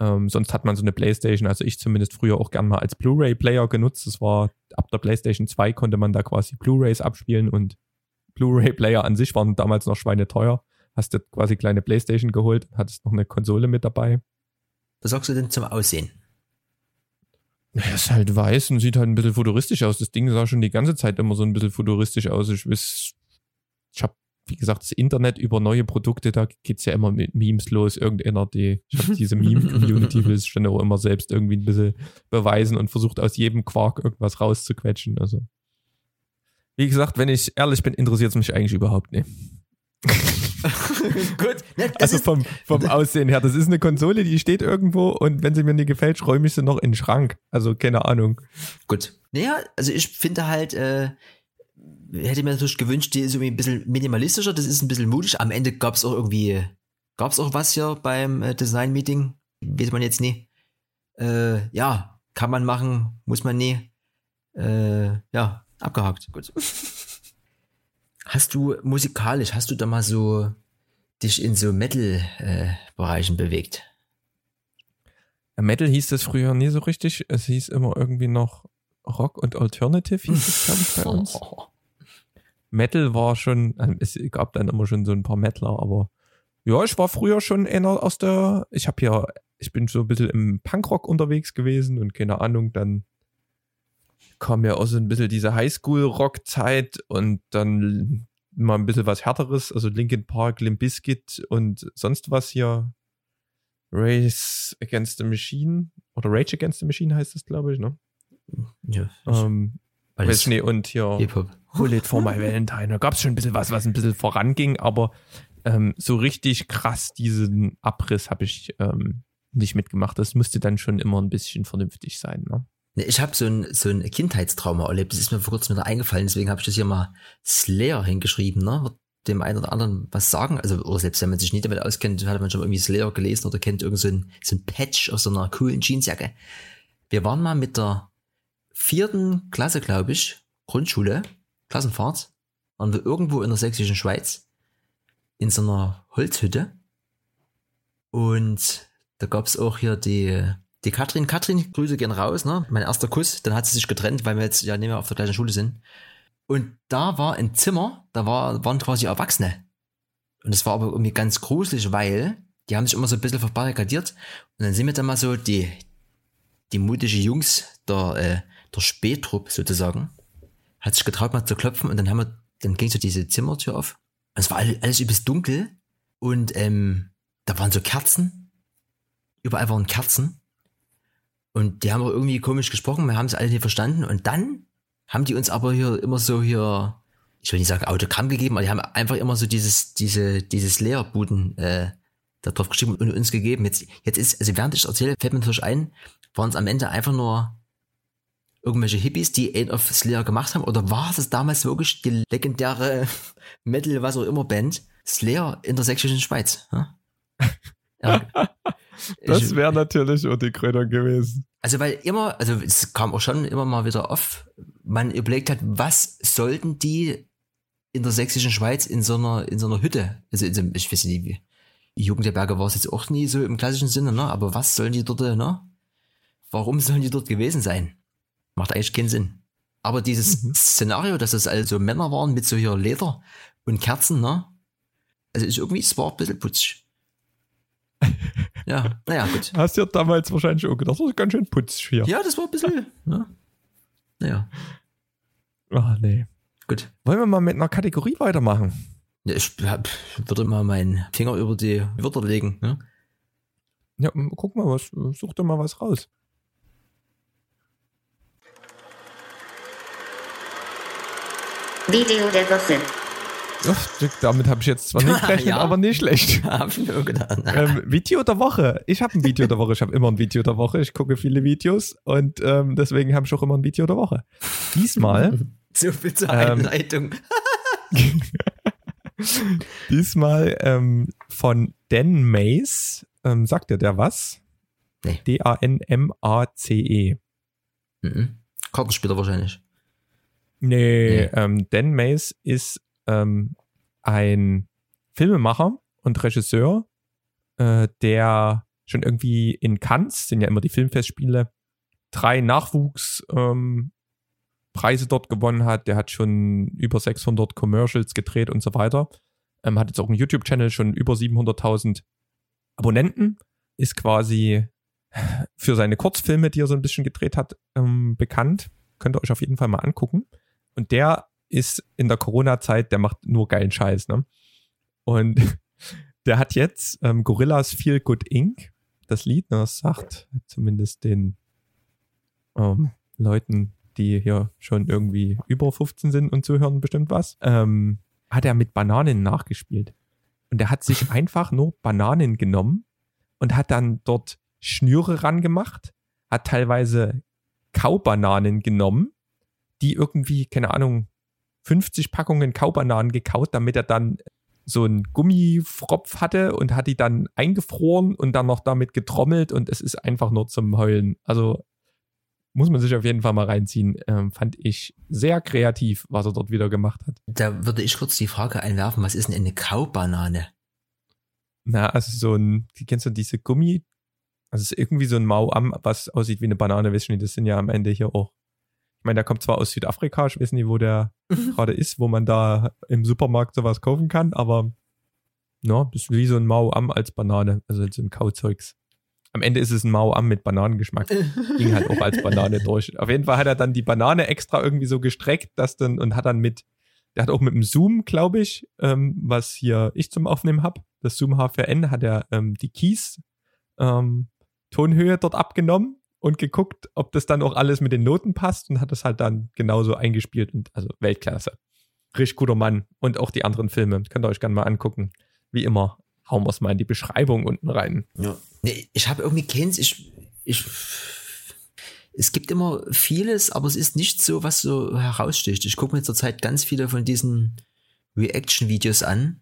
Ähm, sonst hat man so eine Playstation, also ich zumindest früher auch gern mal als Blu-ray-Player genutzt. Das war ab der Playstation 2 konnte man da quasi Blu-rays abspielen und Blu-ray-Player an sich waren damals noch schweineteuer. Hast du quasi kleine Playstation geholt, hattest noch eine Konsole mit dabei. Was sagst du denn zum Aussehen? Ja, ist halt weiß und sieht halt ein bisschen futuristisch aus. Das Ding sah schon die ganze Zeit immer so ein bisschen futuristisch aus. Ich, ich habe wie gesagt, das Internet über neue Produkte, da geht es ja immer mit Memes los. Irgendeiner, die, ich habe diese Meme-Community, will es schon auch immer selbst irgendwie ein bisschen beweisen und versucht aus jedem Quark irgendwas rauszuquetschen. Also, wie gesagt, wenn ich ehrlich bin, interessiert es mich eigentlich überhaupt nicht. Gut. Ne, das Also vom, vom Aussehen her. Das ist eine Konsole, die steht irgendwo und wenn sie mir nicht gefällt, räume ich sie noch in den Schrank. Also keine Ahnung. gut. Naja, also ich finde halt, äh, hätte mir natürlich gewünscht, die ist irgendwie ein bisschen minimalistischer, das ist ein bisschen mutig. Am Ende gab es auch irgendwie, gab es auch was hier beim äh, Design-Meeting? Weiß man jetzt nie. Äh, ja, kann man machen, muss man nie. Äh, ja, abgehakt. Gut. Hast du musikalisch, hast du da mal so dich in so Metal-Bereichen bewegt? Metal hieß das früher nie so richtig. Es hieß immer irgendwie noch Rock und Alternative hieß es, glaube ich, bei uns. Metal war schon, ähm, es gab dann immer schon so ein paar Metaler, aber ja, ich war früher schon einer aus der, ich habe ja, ich bin so ein bisschen im Punkrock unterwegs gewesen und keine Ahnung, dann kam ja auch so ein bisschen diese Highschool-Rock-Zeit und dann mal ein bisschen was härteres, also Linkin Park, Limp Bizkit und sonst was hier. Race Against the Machine oder Rage Against the Machine heißt das, glaube ich, ne? Ja, Ähm, das nicht, und hier Hip-Hop. Bullet for my Valentine. Da gab es schon ein bisschen was, was ein bisschen voranging, aber ähm, so richtig krass diesen Abriss habe ich ähm, nicht mitgemacht. Das musste dann schon immer ein bisschen vernünftig sein. Ne? Ne, Ich habe so ein, so ein Kindheitstrauma erlebt. Das ist mir vor kurzem wieder eingefallen. Deswegen habe ich das hier mal Slayer hingeschrieben. Ne? Wird dem einen oder anderen was sagen. Also, oder selbst wenn man sich nicht damit auskennt, hat man schon irgendwie Slayer gelesen oder kennt irgend so ein, so ein Patch aus so einer coolen Jeansjacke. Wir waren mal mit der vierten Klasse, glaube ich, Grundschule, Klassenfahrt, waren wir irgendwo in der sächsischen Schweiz in so einer Holzhütte. Und da gab's auch hier die, die Katrin. Katrin, Grüße gehen raus, ne? Mein erster Kuss. Dann hat sie sich getrennt, weil wir jetzt ja nicht mehr auf der gleichen Schule sind. Und da war ein Zimmer, da war, waren quasi Erwachsene. Und es war aber irgendwie ganz gruselig, weil die haben sich immer so ein bisschen verbarrikadiert. Und dann sind wir dann mal so die, die mutige Jungs der, äh, der Spähtrupp sozusagen, hat sich getraut mal zu klopfen und dann haben wir, dann ging so diese Zimmertür auf. Und es war alles, alles übelst dunkel und ähm, da waren so Kerzen. Überall waren Kerzen. Und die haben auch irgendwie komisch gesprochen, wir haben es alle nicht verstanden. Und dann haben die uns aber hier immer so hier, ich will nicht sagen Autogramm gegeben, aber die haben einfach immer so dieses, diese, dieses Leerbuden äh, da drauf geschrieben und uns gegeben. Jetzt, jetzt ist, also während ich erzähle, fällt mir natürlich ein, waren es am Ende einfach nur irgendwelche Hippies, die einen auf Slayer gemacht haben? Oder war es damals wirklich die legendäre Metal, was auch immer Band, Slayer in der sächsischen Schweiz? Ja. Das wäre natürlich auch die Krönung gewesen. also weil immer, also es kam auch schon immer mal wieder auf, man überlegt hat, was sollten die in der sächsischen Schweiz in so einer, in so einer Hütte, also in so, ich weiß nicht, wie, Jugend der Berge war es jetzt auch nie so im klassischen Sinne, ne? aber was sollen die dort, ne? Warum sollen die dort gewesen sein? Macht eigentlich keinen Sinn. Aber dieses Mhm. Szenario, dass es also Männer waren mit so hier Leder und Kerzen, ne? Also ist irgendwie, es war ein bisschen putzig. ja, naja, gut. Hast du ja damals wahrscheinlich auch gedacht, das ist ganz schön putzig hier. Ja, das war ein bisschen, ne? Naja, Ach nee. gut. Wollen wir mal mit einer Kategorie weitermachen? Ja, ich hab, würde mal meinen Finger über die Wörter legen. Ne? Ja, guck mal, was, such doch mal was raus. Video der Woche. Damit habe ich jetzt zwar nicht gerechnet, Ja. aber nicht schlecht. Hab ich auch gedacht. ähm, Video der Woche. Ich habe ein Video der Woche. Ich habe immer ein Video der Woche. Ich gucke viele Videos und ähm, deswegen habe ich auch immer ein Video der Woche. Diesmal, so viel zur ähm, Einleitung. diesmal ähm, von Dan Mace. Ähm, sagt dir der was? Nee. D-A-N-M-A-C-E. Mhm. Kartenspieler wahrscheinlich. Nee, Nee. Ähm, Dan Mace ist ähm, ein Filmemacher und Regisseur, äh, der schon irgendwie in Cannes, sind ja immer die Filmfestspiele, drei Nachwuchs ähm, dort gewonnen hat. Der hat schon über 600 Commercials gedreht und so weiter. Ähm, hat jetzt auch einen YouTube-Channel, schon über 700.000 Abonnenten. Ist quasi für seine Kurzfilme, die er so ein bisschen gedreht hat, ähm, bekannt. Könnt ihr euch auf jeden Fall mal angucken. Und der ist in der Corona-Zeit, der macht nur geilen Scheiß, ne? Und der hat jetzt ähm, Gorillas Feel Good Inc., das Lied, ne, das sagt zumindest den ähm, Leuten, die hier schon irgendwie über 15 sind und zuhören, bestimmt was, ähm, hat er mit Bananen nachgespielt. Und der hat sich einfach nur Bananen genommen und hat dann dort Schnüre ran gemacht, hat teilweise Kaubananen genommen, die irgendwie, keine Ahnung, 50 Packungen Kaubananen gekaut, damit er dann so einen Gummifropf hatte und hat die dann eingefroren und dann noch damit getrommelt und es ist einfach nur zum Heulen. Also muss man sich auf jeden Fall mal reinziehen. Ähm, fand ich sehr kreativ, was er dort wieder gemacht hat. Da würde ich kurz die Frage einwerfen, was ist denn eine Kaubanane? Na, also so ein, kennst du diese Gummi, also es ist irgendwie so ein Mau-Am, was aussieht wie eine Banane, wissen nicht, das sind ja am Ende hier auch. Ich meine, der kommt zwar aus Südafrika, ich weiß nicht, wo der gerade ist, wo man da im Supermarkt sowas kaufen kann, aber no, das ist wie so ein Mau-Am als Banane, also so ein Kauzeugs. Am Ende ist es ein Mau-Am mit Bananengeschmack. Ging halt auch als Banane durch. Auf jeden Fall hat er dann die Banane extra irgendwie so gestreckt, dass dann und hat dann mit, der hat auch mit dem Zoom, glaube ich, ähm, was hier ich zum Aufnehmen habe, das Zoom H4n, hat er ähm, die Keys ähm, Tonhöhe dort abgenommen und geguckt, ob das dann auch alles mit den Noten passt und hat das halt dann genauso eingespielt und also Weltklasse. Richtig guter Mann und auch die anderen Filme. Könnt ihr euch gerne mal angucken. Wie immer, hauen wir es mal in die Beschreibung unten rein. Ja. Nee, ich habe irgendwie keins, ich, ich, es gibt immer vieles, aber es ist nicht so, was so heraussticht. Ich gucke mir zurzeit ganz viele von diesen Reaction-Videos an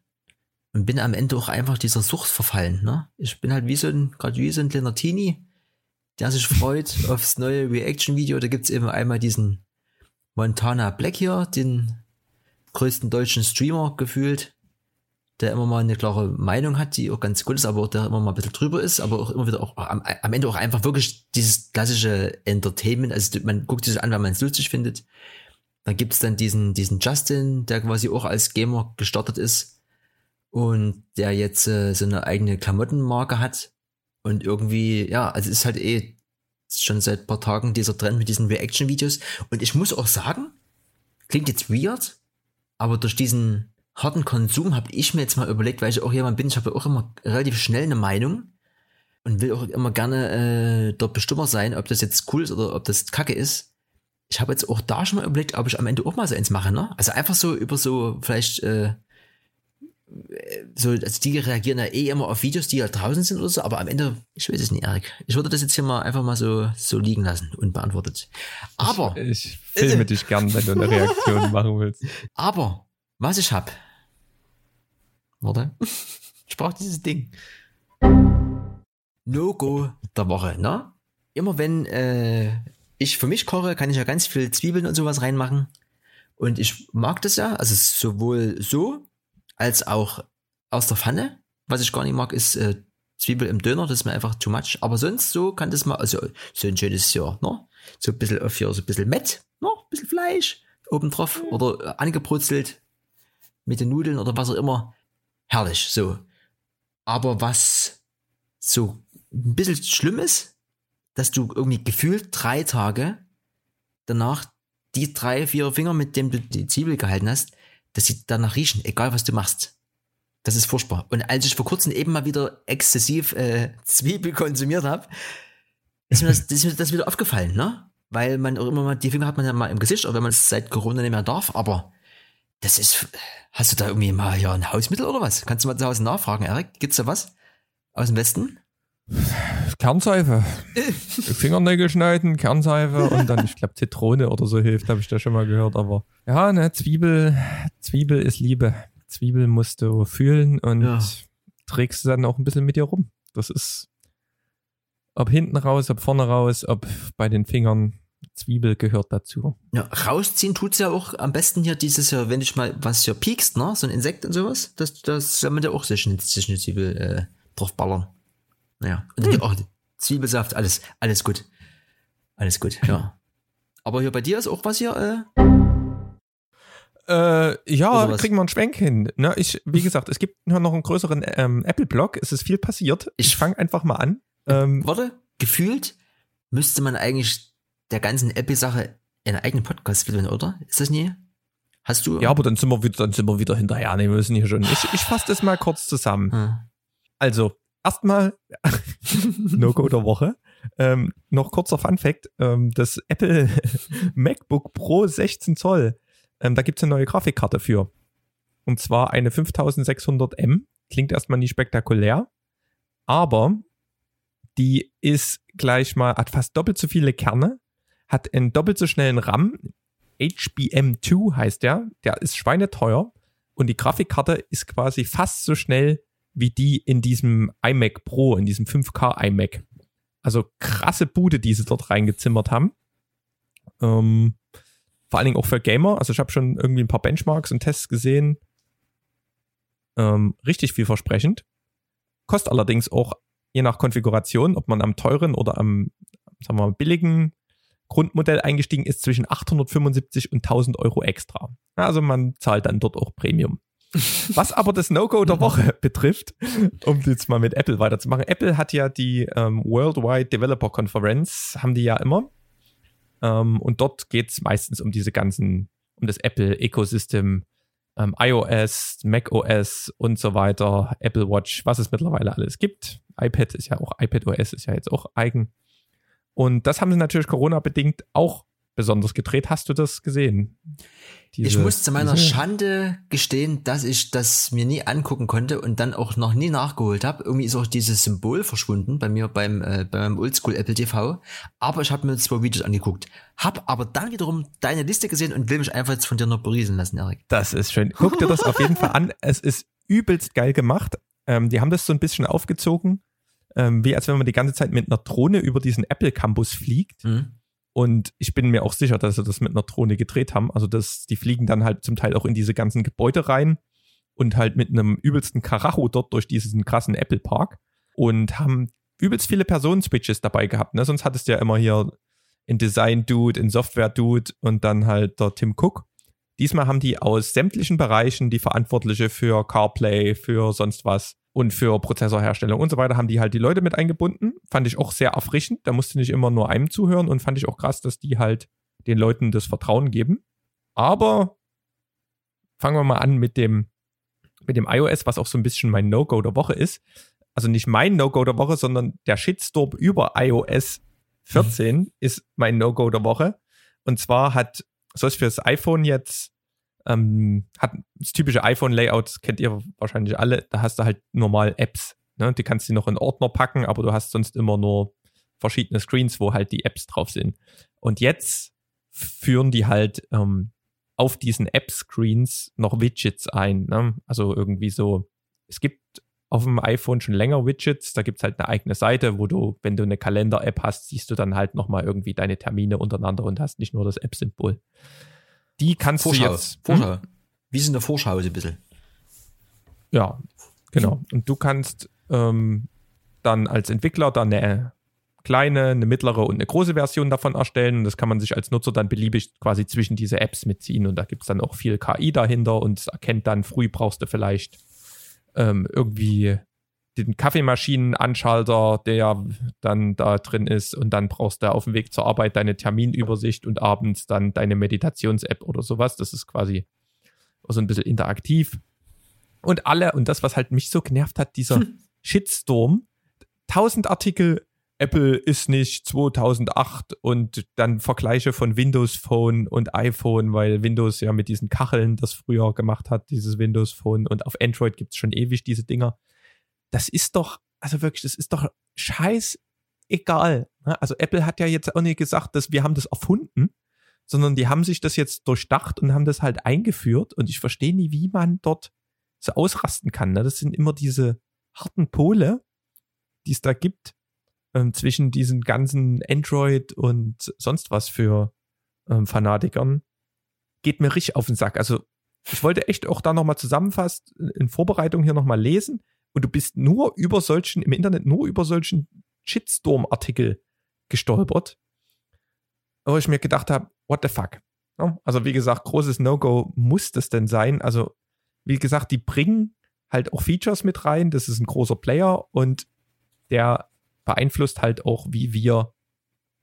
und bin am Ende auch einfach dieser Sucht verfallen. Ne? Ich bin halt wie so ein, gerade wie so ein kleiner der sich freut aufs neue Reaction-Video. Da gibt's eben einmal diesen Montana Black hier, den größten deutschen Streamer gefühlt, der immer mal eine klare Meinung hat, die auch ganz gut ist, aber auch der immer mal ein bisschen drüber ist, aber auch immer wieder auch am, am Ende auch einfach wirklich dieses klassische Entertainment. Also man guckt sich an, wenn man es lustig findet. Dann gibt's dann diesen, diesen Justin, der quasi auch als Gamer gestartet ist und der jetzt äh, so eine eigene Klamottenmarke hat und irgendwie, ja, also ist halt eh schon seit paar Tagen dieser Trend mit diesen Reaction-Videos und ich muss auch sagen, klingt jetzt weird, aber durch diesen harten Konsum habe ich mir jetzt mal überlegt, weil ich auch jemand bin, ich habe auch immer relativ schnell eine Meinung und will auch immer gerne äh, dort Bestimmer sein, ob das jetzt cool ist oder ob das kacke ist. Ich habe jetzt auch da schon mal überlegt, ob ich am Ende auch mal so eins mache, ne? Also einfach so über so vielleicht äh, so, also die reagieren ja eh immer auf Videos, die ja draußen sind oder so, aber am Ende, ich weiß es nicht, Erik. Ich würde das jetzt hier mal einfach mal so, so liegen lassen, unbeantwortet. Aber. Ich, ich filme äh, dich gern, wenn du eine Reaktion machen willst. Aber, was ich hab. Warte. Ich brauche dieses Ding. No-Go der Woche, ne? Immer wenn äh, ich für mich koche, kann ich ja ganz viel Zwiebeln und sowas reinmachen. Und ich mag das ja, also sowohl so, als auch aus der Pfanne. Was ich gar nicht mag, ist äh, Zwiebel im Döner, das ist mir einfach too much. Aber sonst so kann das mal, also so ein schönes Jahr, ne? So ein bisschen auf hier, so ein bisschen Mett, ne? Ein bisschen Fleisch obendrauf mhm. oder äh, angebrutzelt mit den Nudeln oder was auch immer. Herrlich, so. Aber was so ein bisschen schlimm ist, dass du irgendwie gefühlt drei Tage danach die drei, vier Finger, mit denen du die Zwiebel gehalten hast, dass sie danach riechen, egal was du machst. Das ist furchtbar. Und als ich vor kurzem eben mal wieder exzessiv äh, Zwiebel konsumiert habe, ist mir das, ist mir das wieder aufgefallen, ne? Weil man auch immer mal, die Finger hat man ja mal im Gesicht, auch wenn man es seit Corona nicht mehr darf, aber das ist, hast du da irgendwie mal ja ein Hausmittel oder was? Kannst du mal zu Hause nachfragen, Erik? Gibt's da was? Aus dem Westen? Kernseife. Fingernägel schneiden, Kernseife und dann, ich glaube, Zitrone oder so hilft, habe ich da schon mal gehört. Aber ja, ne, Zwiebel, Zwiebel ist Liebe. Zwiebel musst du fühlen und ja. trägst du dann auch ein bisschen mit dir rum. Das ist, ob hinten raus, ob vorne raus, ob bei den Fingern, Zwiebel gehört dazu. Ja, rausziehen tut's ja auch am besten hier dieses Jahr, wenn ich mal was hier piekst, ne, so ein Insekt und sowas, das, das soll man ja auch eine, sich eine Zwiebel äh, drauf ballern. Naja, und hm. oh, Zwiebelsaft, alles, alles gut. Alles gut, ja. Aber hier bei dir ist auch was hier, äh? Äh, ja, kriegen wir einen Schwenk hin. Ne, ich, wie gesagt, es gibt noch einen größeren ähm, Apple-Blog. Es ist viel passiert. Ich fange einfach mal an. Ähm, Warte, gefühlt müsste man eigentlich der ganzen Apple-Sache einen eigenen Podcast widmen, oder? Ist das nie? Hast du? Ja, aber dann sind wir wieder, dann sind wir wieder hinterher. Nee, wir müssen hier schon. Ich, ich fasse das mal kurz zusammen. Hm. Also, erstmal No-Go der Woche. Ähm, noch kurzer Fun Fact: ähm, Das Apple MacBook Pro 16 Zoll, ähm, da gibt es eine neue Grafikkarte für. Und zwar eine 5600M klingt erstmal nicht spektakulär, aber die ist gleich mal, hat fast doppelt so viele Kerne, hat einen doppelt so schnellen RAM. HBM2 heißt der, der ist schweineteuer und die Grafikkarte ist quasi fast so schnell wie die in diesem iMac Pro, in diesem 5K iMac. Also krasse Bude, die sie dort reingezimmert haben. Ähm, vor allen Dingen auch für Gamer. Also ich habe schon irgendwie ein paar Benchmarks und Tests gesehen. Ähm, richtig vielversprechend. Kostet allerdings auch je nach Konfiguration, ob man am teuren oder am, sagen wir mal, billigen Grundmodell eingestiegen ist, zwischen 875 und 1000 Euro extra. Also man zahlt dann dort auch Premium. Was aber das No-Go der Woche betrifft, um jetzt mal mit Apple weiterzumachen. Apple hat ja die ähm, Worldwide Developer Conference, haben die ja immer. Ähm, und dort geht es meistens um diese ganzen, um das Apple-Ecosystem, ähm, iOS, macOS und so weiter, Apple Watch, was es mittlerweile alles gibt. iPad ist ja auch, iPadOS ist ja jetzt auch eigen. Und das haben sie natürlich Corona-bedingt auch besonders gedreht. Hast du das gesehen? Diese, ich muss zu meiner diese? Schande gestehen, dass ich das mir nie angucken konnte und dann auch noch nie nachgeholt habe. Irgendwie ist auch dieses Symbol verschwunden bei mir beim äh, bei meinem Oldschool Apple TV. Aber ich habe mir zwei Videos angeguckt, hab aber dann wiederum deine Liste gesehen und will mich einfach jetzt von dir noch beriesen lassen, Erik. Das ist schön. Guck dir das auf jeden Fall an. Es ist übelst geil gemacht. Ähm, die haben das so ein bisschen aufgezogen, ähm, wie als wenn man die ganze Zeit mit einer Drohne über diesen Apple Campus fliegt. Mhm und ich bin mir auch sicher, dass sie das mit einer Drohne gedreht haben. Also, dass die fliegen dann halt zum Teil auch in diese ganzen Gebäude rein und halt mit einem übelsten Karacho dort durch diesen krassen Apple Park und haben übelst viele Personenswitches dabei gehabt. Ne? Sonst hattest du ja immer hier ein Design-Dude, ein Software-Dude und dann halt der Tim Cook. Diesmal haben die aus sämtlichen Bereichen die Verantwortliche für CarPlay, für sonst was und für Prozessorherstellung und so weiter haben die halt die Leute mit eingebunden. Fand ich auch sehr erfrischend. Da musste nicht immer nur einem zuhören und fand ich auch krass, dass die halt den Leuten das Vertrauen geben. Aber fangen wir mal an mit dem, mit dem iOS, was auch so ein bisschen mein No-Go der Woche ist. Also nicht mein No-Go der Woche, sondern der Shitstorm über iOS 14 mhm. ist mein No-Go der Woche. Und zwar hat, soll es für das iPhone jetzt ähm, hat das typische iPhone-Layout, kennt ihr wahrscheinlich alle. Da hast du halt normal Apps. Ne? Die kannst du noch in Ordner packen, aber du hast sonst immer nur verschiedene Screens, wo halt die Apps drauf sind. Und jetzt führen die halt ähm, auf diesen App-Screens noch Widgets ein. Ne? Also irgendwie so, es gibt auf dem iPhone schon länger Widgets. Da gibt es halt eine eigene Seite, wo du, wenn du eine Kalender-App hast, siehst du dann halt nochmal irgendwie deine Termine untereinander und hast nicht nur das App-Symbol. Die kannst Vorschau. du jetzt. Vorschau. Hm? Wie ist in der Vorschau so ein bisschen? Ja, genau. Und du kannst ähm, dann als Entwickler dann eine kleine, eine mittlere und eine große Version davon erstellen. Und das kann man sich als Nutzer dann beliebig quasi zwischen diese Apps mitziehen. Und da gibt es dann auch viel KI dahinter und es erkennt dann, früh brauchst du vielleicht ähm, irgendwie den Kaffeemaschinenanschalter, der dann da drin ist und dann brauchst du auf dem Weg zur Arbeit deine Terminübersicht und abends dann deine Meditations-App oder sowas. Das ist quasi so ein bisschen interaktiv. Und alle, und das, was halt mich so genervt hat, dieser hm. Shitstorm, 1000 Artikel, Apple ist nicht 2008 und dann Vergleiche von Windows Phone und iPhone, weil Windows ja mit diesen Kacheln das früher gemacht hat, dieses Windows Phone und auf Android gibt es schon ewig diese Dinger das ist doch, also wirklich, das ist doch scheiß egal. Ne? Also Apple hat ja jetzt auch nicht gesagt, dass wir haben das erfunden, sondern die haben sich das jetzt durchdacht und haben das halt eingeführt und ich verstehe nie, wie man dort so ausrasten kann. Ne? Das sind immer diese harten Pole, die es da gibt ähm, zwischen diesen ganzen Android und sonst was für ähm, Fanatikern. Geht mir richtig auf den Sack. Also ich wollte echt auch da nochmal zusammenfasst in Vorbereitung hier nochmal lesen und du bist nur über solchen, im Internet nur über solchen Shitstorm-Artikel gestolpert, wo ich mir gedacht habe, what the fuck? Also wie gesagt, großes No-Go muss das denn sein. Also wie gesagt, die bringen halt auch Features mit rein. Das ist ein großer Player und der beeinflusst halt auch, wie wir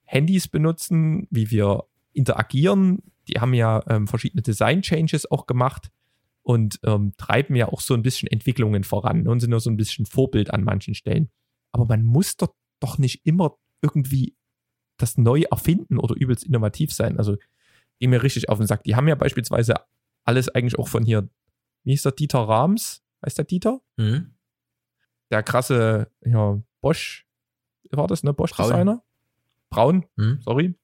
Handys benutzen, wie wir interagieren. Die haben ja ähm, verschiedene Design-Changes auch gemacht und ähm, treiben ja auch so ein bisschen Entwicklungen voran ne, und sind nur so ein bisschen Vorbild an manchen Stellen. Aber man muss doch, doch nicht immer irgendwie das neu erfinden oder übelst innovativ sein. Also geh mir richtig auf den Sack. Die haben ja beispielsweise alles eigentlich auch von hier, wie hieß der Dieter Rams? Heißt der Dieter? Mhm. der krasse ja, Bosch, war das, ne? Bosch-Designer? Braun, Hm? sorry.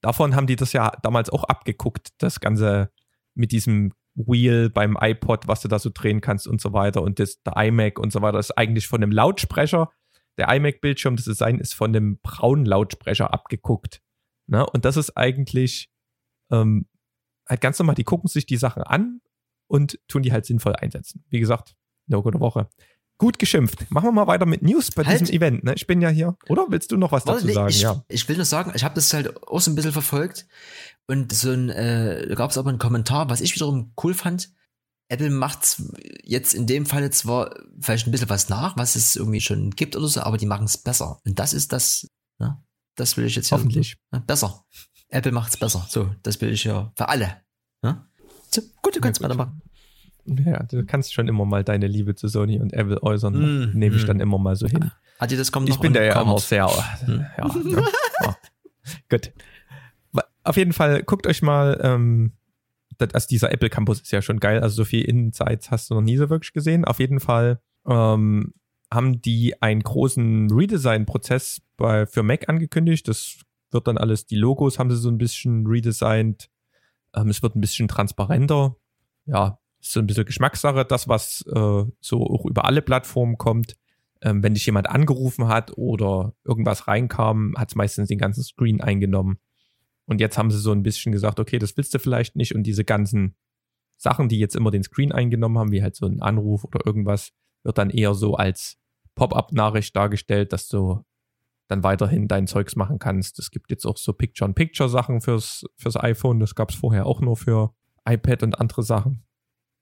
Davon haben die das ja damals auch abgeguckt, das Ganze mit diesem Wheel beim iPod, was du da so drehen kannst und so weiter. Und das, der iMac und so weiter ist eigentlich von einem Lautsprecher. Der iMac-Bildschirm, das Design ist von einem braunen Lautsprecher abgeguckt. Ne? Und das ist eigentlich ähm, halt ganz normal, die gucken sich die Sachen an und tun die halt sinnvoll einsetzen. Wie gesagt, no gute Woche. Gut geschimpft. Machen wir mal weiter mit News bei Halt. diesem Event. Ne? Ich bin ja hier. Oder willst du noch was Warte, dazu sagen? ich, ja. ich will nur sagen, ich habe das halt auch so ein bisschen verfolgt und so ein, äh, da gab es aber einen Kommentar, was ich wiederum cool fand. Apple macht jetzt in dem Falle zwar vielleicht ein bisschen was nach, was es irgendwie schon gibt oder so, aber die machen es besser. Und das ist das, ne? das will ich jetzt hier. Hoffentlich. Ja, besser. Apple macht's besser. So, das will ich ja für alle. Ne? So, gut, du kannst Ja, gut. weitermachen. Ja, du kannst schon immer mal deine Liebe zu Sony und Apple äußern. Mm, Nehme ich mm. dann immer mal so hin. Adi, das kommt Ich bin da ja immer sehr. Hm. Ja, ne? ja. Gut. Auf jeden Fall, guckt euch mal, ähm, das, also dieser Apple Campus ist ja schon geil. Also so viel Insights hast du noch nie so wirklich gesehen. Auf jeden Fall ähm, haben die einen großen Redesign-Prozess für Mac angekündigt. Das wird dann alles, die Logos haben sie so ein bisschen redesigned. Ähm, es wird ein bisschen transparenter. Ja, ist so ein bisschen Geschmackssache. Das, was äh, so auch über alle Plattformen kommt. Ähm, wenn dich jemand angerufen hat oder irgendwas reinkam, hat es meistens den ganzen Screen eingenommen. Und jetzt haben sie so ein bisschen gesagt, okay, das willst du vielleicht nicht. Und diese ganzen Sachen, die jetzt immer den Screen eingenommen haben, wie halt so ein Anruf oder irgendwas, wird dann eher so als Pop-up-Nachricht dargestellt, dass du dann weiterhin dein Zeugs machen kannst. Es gibt jetzt auch so Picture-in-Picture-Sachen fürs, fürs iPhone. Das gab es vorher auch nur für iPad und andere Sachen.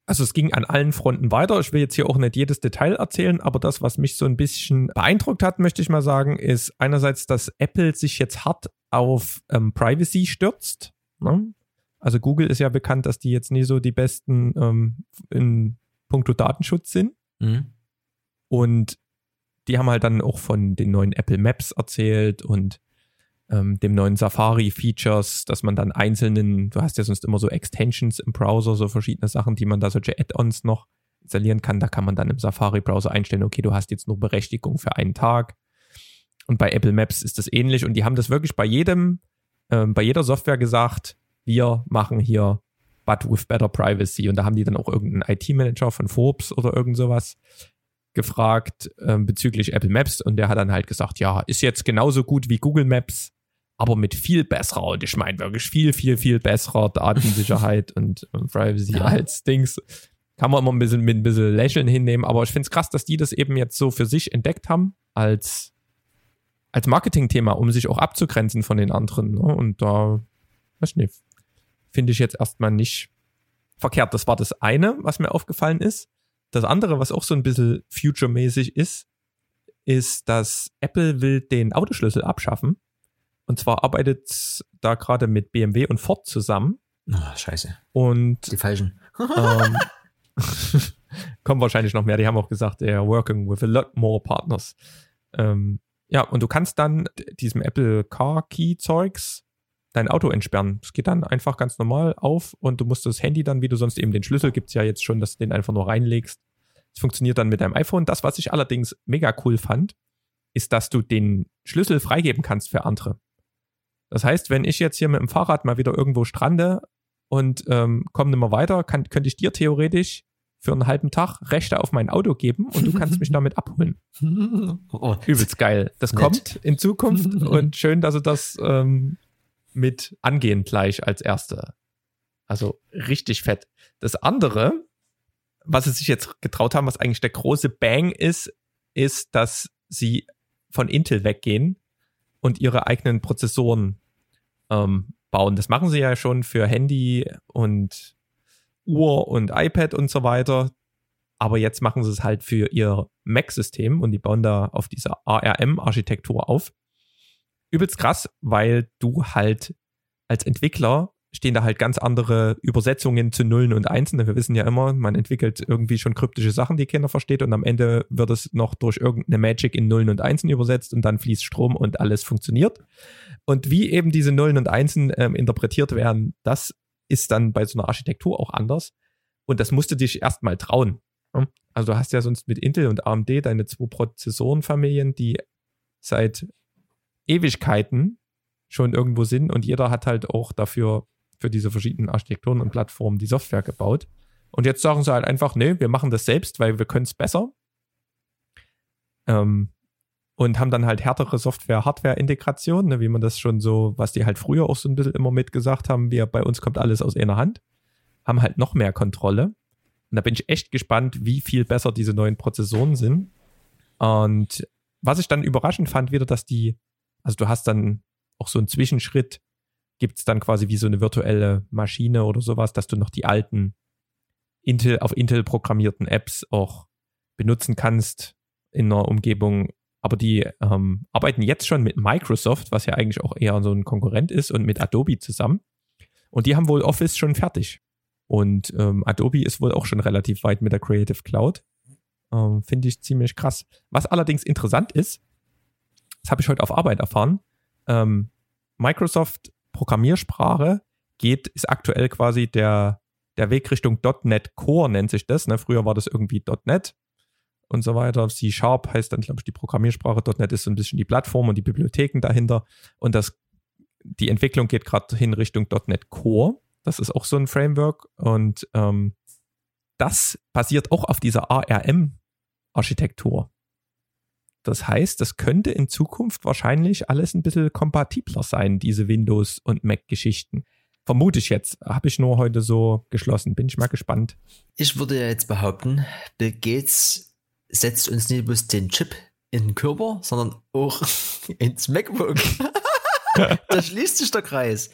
Also es ging an allen Fronten weiter. Ich will jetzt hier auch nicht jedes Detail erzählen, aber das, was mich so ein bisschen beeindruckt hat, möchte ich mal sagen, ist einerseits, dass Apple sich jetzt hart auf ähm, Privacy stürzt. Ne? Also Google ist ja bekannt, dass die jetzt nie so die besten ähm, in puncto Datenschutz sind. Mhm. Und die haben halt dann auch von den neuen Apple Maps erzählt und ähm, dem neuen Safari-Features, dass man dann einzelnen, du hast ja sonst immer so Extensions im Browser, so verschiedene Sachen, die man da solche Add-ons noch installieren kann. Da kann man dann im Safari-Browser einstellen, okay, du hast jetzt nur Berechtigung für einen Tag. Und bei Apple Maps ist das ähnlich und die haben das wirklich bei jedem, ähm, bei jeder Software gesagt, wir machen hier but with better privacy. Und da haben die dann auch irgendeinen IT-Manager von Forbes oder irgend sowas gefragt ähm, bezüglich Apple Maps und der hat dann halt gesagt, ja, ist jetzt genauso gut wie Google Maps, aber mit viel besserer und ich meine wirklich viel, viel, viel besserer Datensicherheit und, und Privacy Ja. als Dings. Kann man immer ein bisschen mit ein bisschen Lächeln hinnehmen, aber ich finde es krass, dass die das eben jetzt so für sich entdeckt haben als, als Marketingthema, um sich auch abzugrenzen von den anderen. Ne? Und da, weiß nicht, finde ich jetzt erstmal nicht verkehrt. Das war das eine, was mir aufgefallen ist. Das andere, was auch so ein bisschen future-mäßig ist, ist, dass Apple will den Autoschlüssel abschaffen. Und zwar arbeitet da gerade mit BMW und Ford zusammen. Ah, scheiße. Und Die falschen. ähm, kommen wahrscheinlich noch mehr. Die haben auch gesagt, they are working with a lot more partners. Ähm, ja, und du kannst dann diesem Apple Car Key Zeugs dein Auto entsperren. Es geht dann einfach ganz normal auf und du musst das Handy dann, wie du sonst eben den Schlüssel gibt's ja jetzt schon, dass du den einfach nur reinlegst. Es funktioniert dann mit deinem iPhone. Das, was ich allerdings mega cool fand, ist, dass du den Schlüssel freigeben kannst für andere. Das heißt, wenn ich jetzt hier mit dem Fahrrad mal wieder irgendwo strande und ähm, komme nicht mehr weiter, kann, könnte ich dir theoretisch für einen halben Tag Rechte auf mein Auto geben und du kannst mich damit abholen. oh, Übelst geil. Das Nett. kommt in Zukunft und schön, dass sie das ähm, mit angehen gleich als erste. Also richtig fett. Das andere, was sie sich jetzt getraut haben, was eigentlich der große Bang ist, ist, dass sie von Intel weggehen und ihre eigenen Prozessoren ähm, bauen. Das machen sie ja schon für Handy und Uhr und iPad und so weiter. Aber jetzt machen sie es halt für ihr Mac-System und die bauen da auf dieser ARM-Architektur auf. Übelst krass, weil du halt als Entwickler stehen da halt ganz andere Übersetzungen zu Nullen und Einsen. Wir wissen ja immer, man entwickelt irgendwie schon kryptische Sachen, die keiner versteht und am Ende wird es noch durch irgendeine Magic in Nullen und Einsen übersetzt und dann fließt Strom und alles funktioniert. Und wie eben diese Nullen und Einsen ähm, interpretiert werden, das ist dann bei so einer Architektur auch anders. Und das musst du dich erstmal trauen. Also du hast ja sonst mit Intel und AMD deine zwei Prozessorenfamilien, die seit Ewigkeiten schon irgendwo sind und jeder hat halt auch dafür für diese verschiedenen Architekturen und Plattformen die Software gebaut. Und jetzt sagen sie halt einfach, nee, wir machen das selbst, weil wir können es besser. Ähm, und haben dann halt härtere Software-Hardware-Integration, ne, wie man das schon so, was die halt früher auch so ein bisschen immer mitgesagt haben, wir, bei uns kommt alles aus einer Hand, haben halt noch mehr Kontrolle. Und da bin ich echt gespannt, wie viel besser diese neuen Prozessoren sind. Und was ich dann überraschend fand, wieder, dass die, also du hast dann auch so einen Zwischenschritt, gibt es dann quasi wie so eine virtuelle Maschine oder sowas, dass du noch die alten Intel, auf Intel programmierten Apps auch benutzen kannst in einer Umgebung. Aber die ähm, arbeiten jetzt schon mit Microsoft, was ja eigentlich auch eher so ein Konkurrent ist, und mit Adobe zusammen. Und die haben wohl Office schon fertig. Und ähm, Adobe ist wohl auch schon relativ weit mit der Creative Cloud. Ähm, Finde ich ziemlich krass. Was allerdings interessant ist, das habe ich heute auf Arbeit erfahren, ähm, Microsoft Programmiersprache geht, ist aktuell quasi der, der Weg Richtung .NET Core nennt sich das. Ne? Früher war das irgendwie .NET und so weiter. C Sharp heißt dann, glaube ich, die Programmiersprache. .NET ist so ein bisschen die Plattform und die Bibliotheken dahinter. Und das, die Entwicklung geht gerade hin Richtung .NET Core. Das ist auch so ein Framework. Und ähm, das basiert auch auf dieser ARM-Architektur. Das heißt, das könnte in Zukunft wahrscheinlich alles ein bisschen kompatibler sein, diese Windows- und Mac-Geschichten. Vermute ich jetzt. Habe ich nur heute so geschlossen. Bin ich mal gespannt. Ich würde ja jetzt behaupten, Bill Gates setzt uns nicht bloß den Chip in den Körper, sondern auch ins MacBook. da schließt sich der Kreis.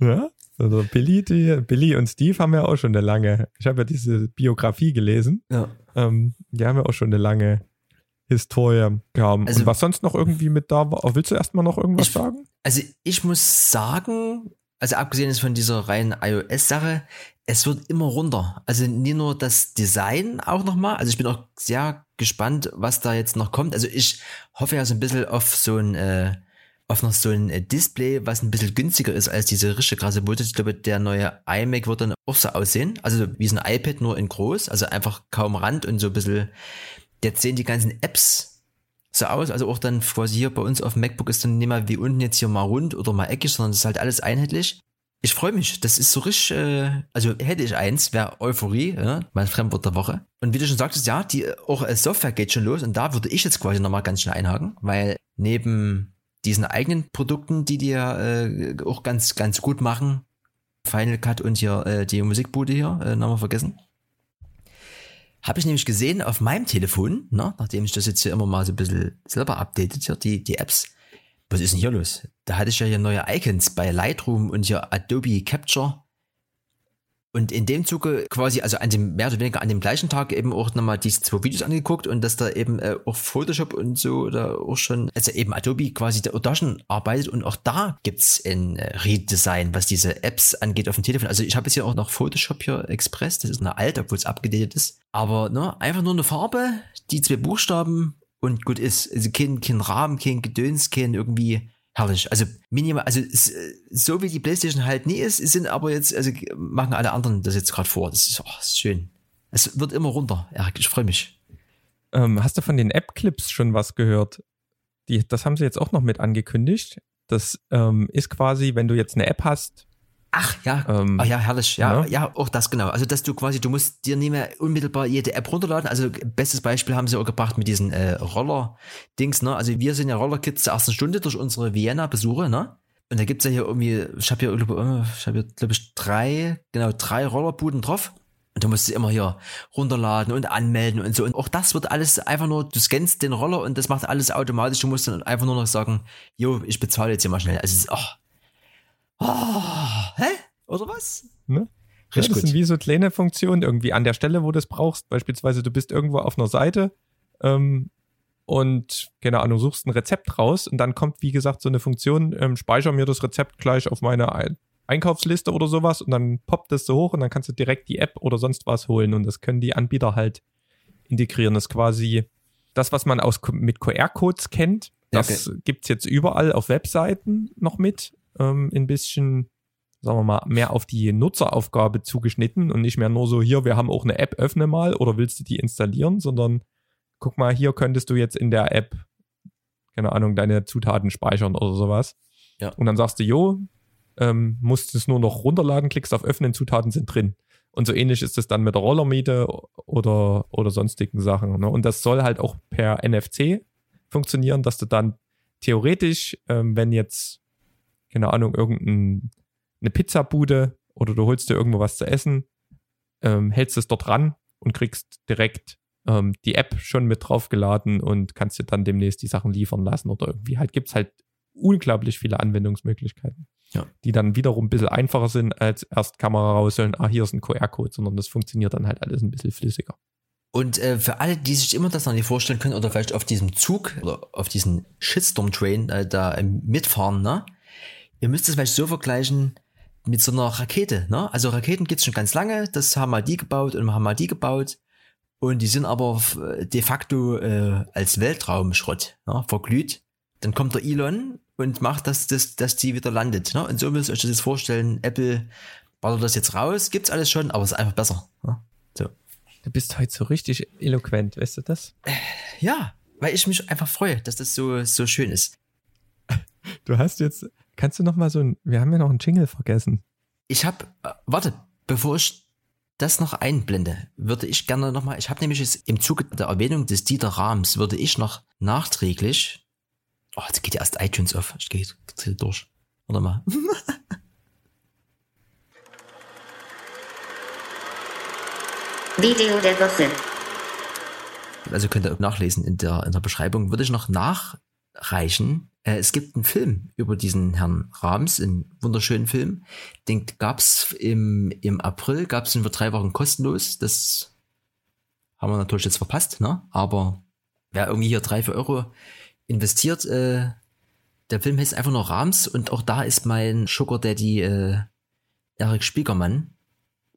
ja, also Billy, die, Billy und Steve haben ja auch schon eine lange, ich habe ja diese Biografie gelesen. Ja. Ähm, die haben ja auch schon eine lange Historie haben. Also, und was sonst noch irgendwie mit da war? Willst du erstmal noch irgendwas ich, sagen? Also ich muss sagen, also abgesehen ist von dieser reinen iOS-Sache, es wird immer runter. Also nicht nur das Design auch nochmal. Also ich bin auch sehr gespannt, was da jetzt noch kommt. Also ich hoffe ja so ein bisschen auf so ein, äh, auf noch so ein äh, Display, was ein bisschen günstiger ist als diese richtige krasse Mutter. Ich glaube, der neue iMac wird dann auch so aussehen. Also wie so ein iPad, nur in groß. Also einfach kaum Rand und so ein bisschen jetzt sehen die ganzen Apps so aus, also auch dann quasi hier bei uns auf dem MacBook ist dann nicht mal wie unten jetzt hier mal rund oder mal eckig, sondern es ist halt alles einheitlich. Ich freue mich, das ist so richtig, äh, also hätte ich eins, wäre Euphorie, ja, mein Fremdwort der Woche. Und wie du schon sagtest, ja, die auch als Software geht schon los und da würde ich jetzt quasi nochmal ganz schnell einhaken, weil neben diesen eigenen Produkten, die ja äh, auch ganz, ganz gut machen, Final Cut und hier äh, die Musikbude hier, äh, nochmal vergessen, habe ich nämlich gesehen auf meinem Telefon, ne, nachdem ich das jetzt hier immer mal so ein bisschen selber updatet, hier die, die Apps. Was ist denn hier los? Da hatte ich ja hier neue Icons bei Lightroom und hier Adobe Capture und in dem Zuge quasi, also an dem, mehr oder weniger an dem gleichen Tag eben auch nochmal diese zwei Videos angeguckt und dass da eben äh, auch Photoshop und so da auch schon, also eben Adobe quasi da, da schon arbeitet und auch da gibt's ein äh, Redesign, was diese Apps angeht auf dem Telefon. Also ich habe jetzt hier auch noch Photoshop hier Express, das ist eine alte, obwohl es abgedatet ist. Aber ne, einfach nur eine Farbe, die zwei Buchstaben und gut ist. Also kein, kein Rahmen, kein Gedöns, kein irgendwie herrlich. Also minimal, also so wie die PlayStation halt nie ist, sind aber jetzt, also machen alle anderen das jetzt gerade vor. Das ist, oh, ist schön. Es wird immer runter. Ja, ich freue mich. Ähm, hast du von den App-Clips schon was gehört? Die, das haben sie jetzt auch noch mit angekündigt. Das ähm, ist quasi, wenn du jetzt eine App hast, Ach ja, ähm, Ach ja, herrlich. Ja, ja, ja, auch das genau. Also dass du quasi, du musst dir nicht mehr unmittelbar jede App runterladen. Also bestes Beispiel haben sie auch gebracht mit diesen äh, Roller-Dings. Ne? Also wir sind ja Roller-Kids zur ersten Stunde durch unsere Vienna-Besuche. Ne? Und da gibt's ja hier irgendwie, ich habe hier, ich habe hier, glaube ich, drei, genau, drei Rollerbuden drauf. Und du musst sie immer hier runterladen und anmelden und so. Und auch das wird alles einfach nur, du scannst den Roller und das macht alles automatisch. Du musst dann einfach nur noch sagen, jo, ich bezahle jetzt hier mal schnell. Also es ist, ach, Oh, hä? Oder was? Ne? Ja, das gut. sind wie so kleine Funktionen irgendwie an der Stelle, wo du es brauchst. Beispielsweise, du bist irgendwo auf einer Seite ähm, und, keine Ahnung, suchst ein Rezept raus und dann kommt, wie gesagt, so eine Funktion, ähm, speicher mir das Rezept gleich auf meine Ein Einkaufsliste oder sowas und dann poppt das so hoch und dann kannst du direkt die App oder sonst was holen und das können die Anbieter halt integrieren. Das ist quasi das, was man aus, mit QR-Codes kennt. Das okay. gibt's jetzt überall auf Webseiten noch mit ähm, ein bisschen sagen wir mal, mehr auf die Nutzeraufgabe zugeschnitten und nicht mehr nur so, hier, wir haben auch eine App, öffne mal oder willst du die installieren, sondern guck mal, hier könntest du jetzt in der App, keine Ahnung, deine Zutaten speichern oder sowas. Ja. Und dann sagst du, jo, ähm, musst es nur noch runterladen, klickst auf Öffnen, Zutaten sind drin. Und so ähnlich ist es dann mit der Rollermiete oder, oder sonstigen Sachen. Ne? Und das soll halt auch per NFC funktionieren, dass du dann theoretisch, ähm, wenn jetzt, keine Ahnung, irgendeine Pizzabude oder du holst dir irgendwo was zu essen, ähm, hältst es dort ran und kriegst direkt ähm, die App schon mit draufgeladen und kannst dir dann demnächst die Sachen liefern lassen oder irgendwie halt gibt es halt unglaublich viele Anwendungsmöglichkeiten, Ja. die dann wiederum ein bisschen einfacher sind als erst Kamera rausholen, ah, hier ist ein QR-Code, sondern das funktioniert dann halt alles ein bisschen flüssiger. Und äh, für alle, die sich immer das noch nicht vorstellen können oder vielleicht auf diesem Zug oder auf diesen Shitstorm-Train äh, da ähm, mitfahren, ne? Ihr müsst es vielleicht so vergleichen mit so einer Rakete, ne? Also Raketen gibt's schon ganz lange, das haben mal die gebaut und haben mal die gebaut. Und die sind aber äh, de facto äh, als Weltraumschrott ne? verglüht. Dann kommt der Elon und macht, dass, dass, dass die wieder landet. Ne? Und so müsst ihr euch das vorstellen, Apple ballert das jetzt raus, gibt's alles schon, aber es ist einfach besser. Ne? So. Du bist heute so richtig eloquent, weißt du das? Ja, weil ich mich einfach freue, dass das so, so schön ist. Du hast jetzt, kannst du noch mal so ein, wir haben ja noch einen Jingle vergessen. Ich habe, äh, warte, bevor ich das noch einblende, würde ich gerne noch mal, ich habe nämlich jetzt im Zuge der Erwähnung des Dieter Rahms, würde ich noch nachträglich, oh, jetzt geht ja erst iTunes auf, ich gehe jetzt durch. Warte mal. Video der Woche. also könnt ihr auch nachlesen in der, in der Beschreibung, würde ich noch nachreichen. Äh, es gibt einen Film über diesen Herrn Rams, einen wunderschönen Film. Den gab's im, im April, gab's ihn für drei Wochen kostenlos. Das haben wir natürlich jetzt verpasst, ne? Aber wer irgendwie hier drei, vier Euro investiert, äh, der Film heißt einfach nur Rams und auch da ist mein Sugar Daddy äh, Erik Spiegermann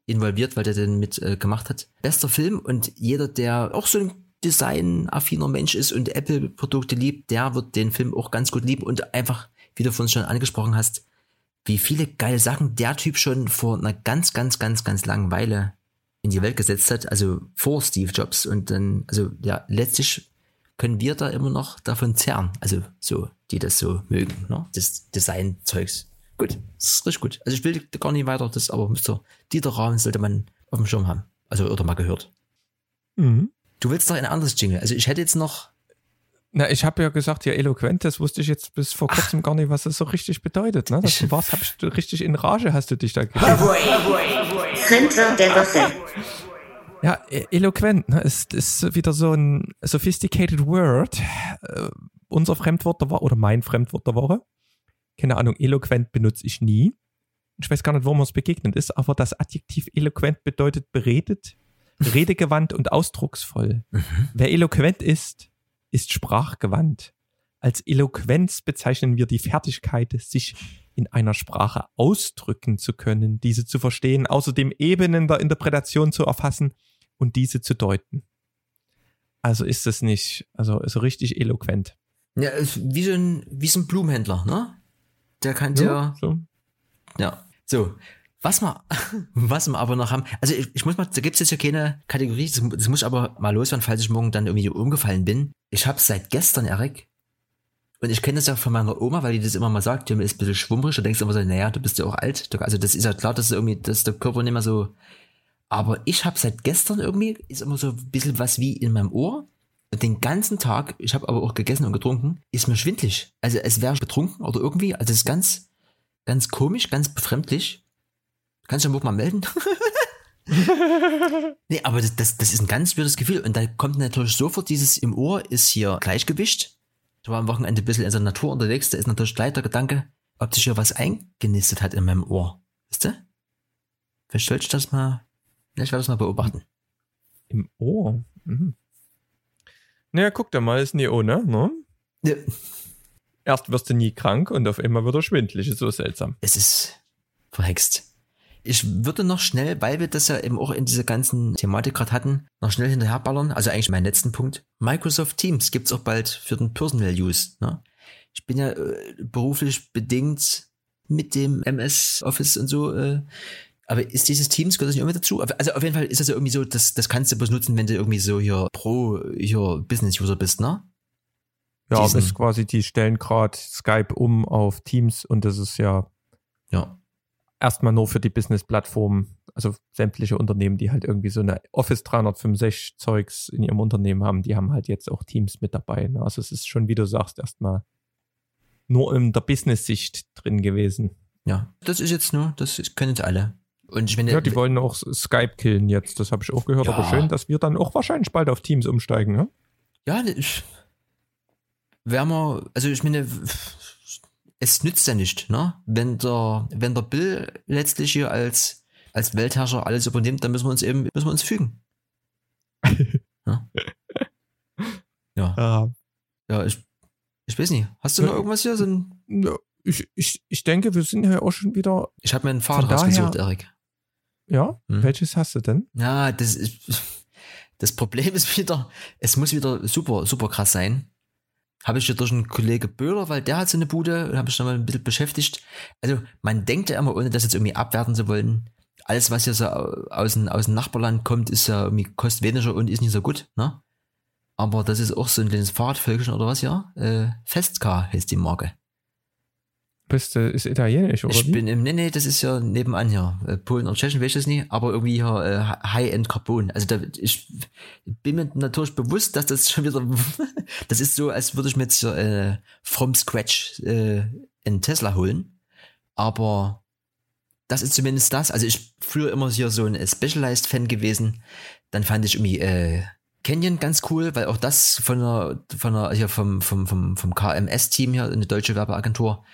involviert, weil der den mit äh, gemacht hat. Bester Film und jeder, der auch so ein designaffiner Mensch ist und Apple-Produkte liebt, der wird den Film auch ganz gut lieben und einfach, wie du von schon angesprochen hast, wie viele geile Sachen der Typ schon vor einer ganz, ganz, ganz, ganz langen Weile in die Welt gesetzt hat, also vor Steve Jobs und dann, also ja, letztlich können wir da immer noch davon zerren, also so, die das so mögen, ne? das Design-Zeugs. Gut, das ist richtig gut. Also ich will gar nicht weiter, das aber Mr. Dieter Rahmen sollte man auf dem Schirm haben, also oder mal gehört. Mhm. Du willst doch ein anderes Jingle. Also ich hätte jetzt noch. Na, ich habe ja gesagt, ja, eloquent, das wusste ich jetzt bis vor kurzem gar nicht, was das so richtig bedeutet. Ne? Das Ich- war's, hab ich richtig in Rage hast du dich da Woche. Ja, e- eloquent, ne? Ist, ist wieder so ein sophisticated word. Äh, unser Fremdwort der Woche, oder mein Fremdwort der Woche. Keine Ahnung, eloquent benutze ich nie. Ich weiß gar nicht, wo mir es begegnet ist, aber das Adjektiv eloquent bedeutet beredet, redegewandt und ausdrucksvoll. Wer eloquent ist, ist sprachgewandt. Als Eloquenz bezeichnen wir die Fertigkeit, sich in einer Sprache ausdrücken zu können, diese zu verstehen, außerdem Ebenen der Interpretation zu erfassen und diese zu deuten. Also ist es nicht, also so richtig eloquent. Ja, wie so ein, wie so ein Blumenhändler, ne? Der kann ja, so. ja. So. Was wir, was wir aber noch haben, also ich, ich muss mal, da gibt's jetzt ja keine Kategorie, das, das muss ich aber mal loswerden, falls ich morgen dann irgendwie umgefallen bin. Ich habe seit gestern, Erik, und ich kenne das ja von meiner Oma, weil die das immer mal sagt, die ist ein bisschen schwummrig, da denkst du immer so, naja, du bist ja auch alt. Also das ist ja klar, dass irgendwie, dass der Körper nicht mehr so. Aber ich habe seit gestern irgendwie, ist immer so ein bisschen was wie in meinem Ohr. Und den ganzen Tag, ich habe aber auch gegessen und getrunken, ist mir schwindlig. Also es wäre betrunken oder irgendwie. Also es ist ganz, ganz komisch, ganz befremdlich. Kannst du mal melden? nee, aber das, das, das ist ein ganz weirdes Gefühl. Und da kommt natürlich sofort dieses im Ohr ist hier Gleichgewicht. Ich war am Wochenende ein bisschen in der Natur unterwegs, da ist natürlich gleich der Gedanke, ob sich hier was eingenistet hat in meinem Ohr. Wisst ihr? Vielleicht sollte ich das mal, ich werde das mal beobachten. Im Ohr. Mhm. Naja, guck dir mal, ist nie ohne, ne? Ja. Erst wirst du nie krank und auf einmal wird er schwindlig. Ist so seltsam. Es ist verhext. Ich würde noch schnell, weil wir das ja eben auch in dieser ganzen Thematik gerade hatten, noch schnell hinterherballern. Also eigentlich mein letzten Punkt. Microsoft Teams gibt's auch bald für den Personal Use. Ne? Ich bin ja äh, beruflich bedingt mit dem MS Office und so. Äh, aber ist dieses Teams, gehört das nicht irgendwie dazu? Also auf jeden Fall ist das ja irgendwie so, das, das kannst du bloß nutzen, wenn du irgendwie so hier pro hier Business-User bist, ne? Ja, das Diesen- ist quasi, die stellen gerade Skype um auf Teams und das ist ja Ja. Erstmal nur für die Business-Plattform, also sämtliche Unternehmen, die halt irgendwie so eine Office 365 Zeugs in ihrem Unternehmen haben, die haben halt jetzt auch Teams mit dabei. Ne? Also es ist schon, wie du sagst, erstmal nur in der Business-Sicht drin gewesen. Ja. Das ist jetzt nur, das können jetzt alle. Und ich meine, Ja, die wollen auch Skype killen jetzt, das habe ich auch gehört, Ja. aber schön, dass wir dann auch wahrscheinlich bald auf Teams umsteigen. Ne? Ja, ich, wärmer, also ich meine, es nützt ja nicht, ne? Wenn der, wenn der Bill letztlich hier als, als Weltherrscher alles übernimmt, dann müssen wir uns eben, müssen wir uns fügen. ja. ja, Ja. ich, ich weiß nicht. Hast du noch irgendwas hier? So ein, ich, ich, ich denke, wir sind ja auch schon wieder, ich habe mir ein Fahrrad rausgesucht, Erik. ja, Hm. welches hast du denn? Ja, das ist, das Problem ist wieder, es muss wieder super, super krass sein. Habe ich hier durch einen Kollege Böhler, weil der hat so eine Bude und habe mich noch mal ein bisschen beschäftigt. Also man denkt ja immer, ohne das jetzt irgendwie abwerten zu wollen, alles, was hier so au- aus dem, aus dem Nachbarland kommt, ist ja irgendwie kostet weniger und ist nicht so gut, ne? Aber das ist auch so ein kleines Fahrradvölkchen oder was, ja? Äh, Festcar heißt die Marke. Bist du, ist italienisch, oder? Ich wie? bin im, nee, nee, das ist ja nebenan hier. Äh, Polen oder Tschechien, weiß ich das nie, aber irgendwie hier äh, High-End Carbon. Also da, ich bin mir natürlich bewusst, dass das schon wieder, das ist so, als würde ich mir jetzt hier, äh, from scratch äh, einen Tesla holen. Aber das ist zumindest das. Also ich früher immer hier so ein Specialized-Fan gewesen. Dann fand ich irgendwie äh, Canyon ganz cool, weil auch das von der, von der, hier vom, vom, vom, vom KMS-Team hier, eine deutsche Werbeagentur,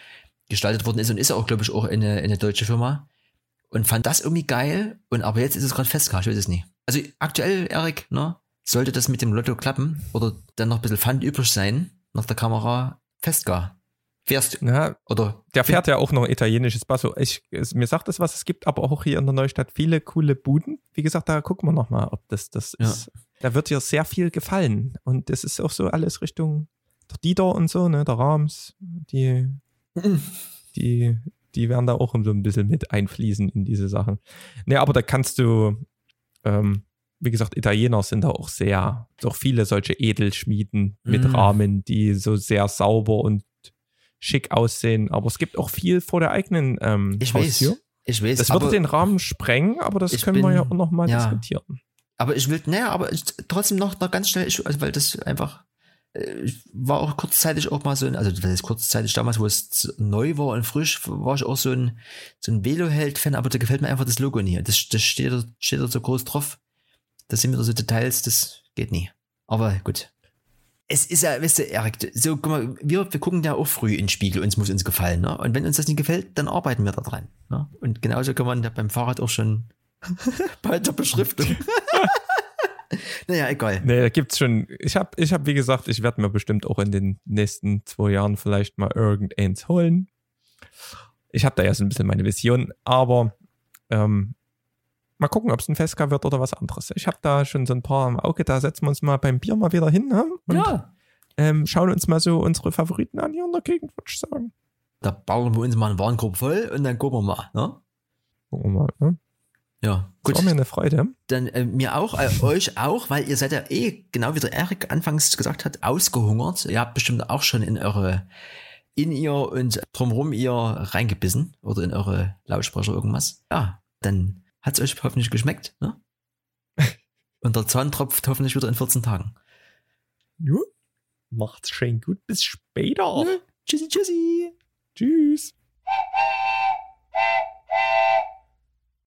gestaltet worden ist und ist auch, glaube ich, auch eine, eine deutsche Firma. Und fand das irgendwie geil. Und aber jetzt ist es gerade festgehalten, ich weiß es nicht. Also aktuell, Erik, ne, sollte das mit dem Lotto klappen oder dann noch ein bisschen Pfand übrig sein, nach der Kamera, festgar. Fährst du, Ja, oder? der fährt ja auch noch italienisches Basso. Ich, es, mir sagt das was, es gibt aber auch hier in der Neustadt viele coole Buden. Wie gesagt, da gucken wir nochmal, ob das das Ja. ist. Da wird dir sehr viel gefallen. Und das ist auch so alles Richtung der Dieter und so, ne, der Rams, die, die, die werden da auch so ein bisschen mit einfließen in diese Sachen. Ne, aber da kannst du, ähm, wie gesagt, Italiener sind da auch sehr, auch viele solche Edelschmieden mit Mm. Rahmen, die so sehr sauber und schick aussehen. Aber es gibt auch viel vor der eigenen ähm, Ich Haustür. weiß. Ich weiß. Das würde den Rahmen sprengen, aber das können wir bin- ja auch noch mal ja. diskutieren. aber ich will, naja, aber ich, trotzdem noch, noch ganz schnell, ich, also weil das einfach, war auch kurzzeitig auch mal so ein, also das ist kurzzeitig damals, wo es neu war und frisch, war ich auch so ein, so ein Velo-Held-Fan, aber da gefällt mir einfach das Logo nie. Das, das steht, da- steht da so groß drauf. Das sind wieder so Details, das geht nie. Aber gut. Es ist ja, weißt du, Erik, so, guck mal, wir, wir gucken ja auch früh in den Spiegel, uns muss uns gefallen, ne? Und wenn uns das nicht gefällt, dann arbeiten wir da dran. Ne? Und genauso kann man ja beim Fahrrad auch schon bei der Beschriftung. naja, egal. Nee, da gibt's schon. Ich habe, ich hab, wie gesagt, ich werde mir bestimmt auch in den nächsten zwei Jahren vielleicht mal irgendeins holen. Ich habe da ja so ein bisschen meine Vision, aber ähm, mal gucken, ob es ein Fesca wird oder was anderes. Ich habe da schon so ein paar im Auge, da setzen wir uns mal beim Bier mal wieder hin ne? und Ja. ähm, schauen uns mal so unsere Favoriten an hier in der Gegend, würde ich sagen. Da bauen wir uns mal einen Warenkorb voll und dann gucken wir mal. Ne? Gucken wir mal. Ne? Ja, Das gut. war mir eine Freude. Dann äh, mir auch, äh, euch auch, weil ihr seid ja eh, genau wie der Erik anfangs gesagt hat, ausgehungert. Ihr habt bestimmt auch schon in eure, in ihr und drumherum ihr reingebissen oder in eure Lautsprecher irgendwas. Ja, dann hat's euch hoffentlich geschmeckt. Ne? Und der Zahn tropft hoffentlich wieder in 14 Tagen. Ja. Macht's schön gut. Bis später. Tschüssi, tschüssi. Tschüss.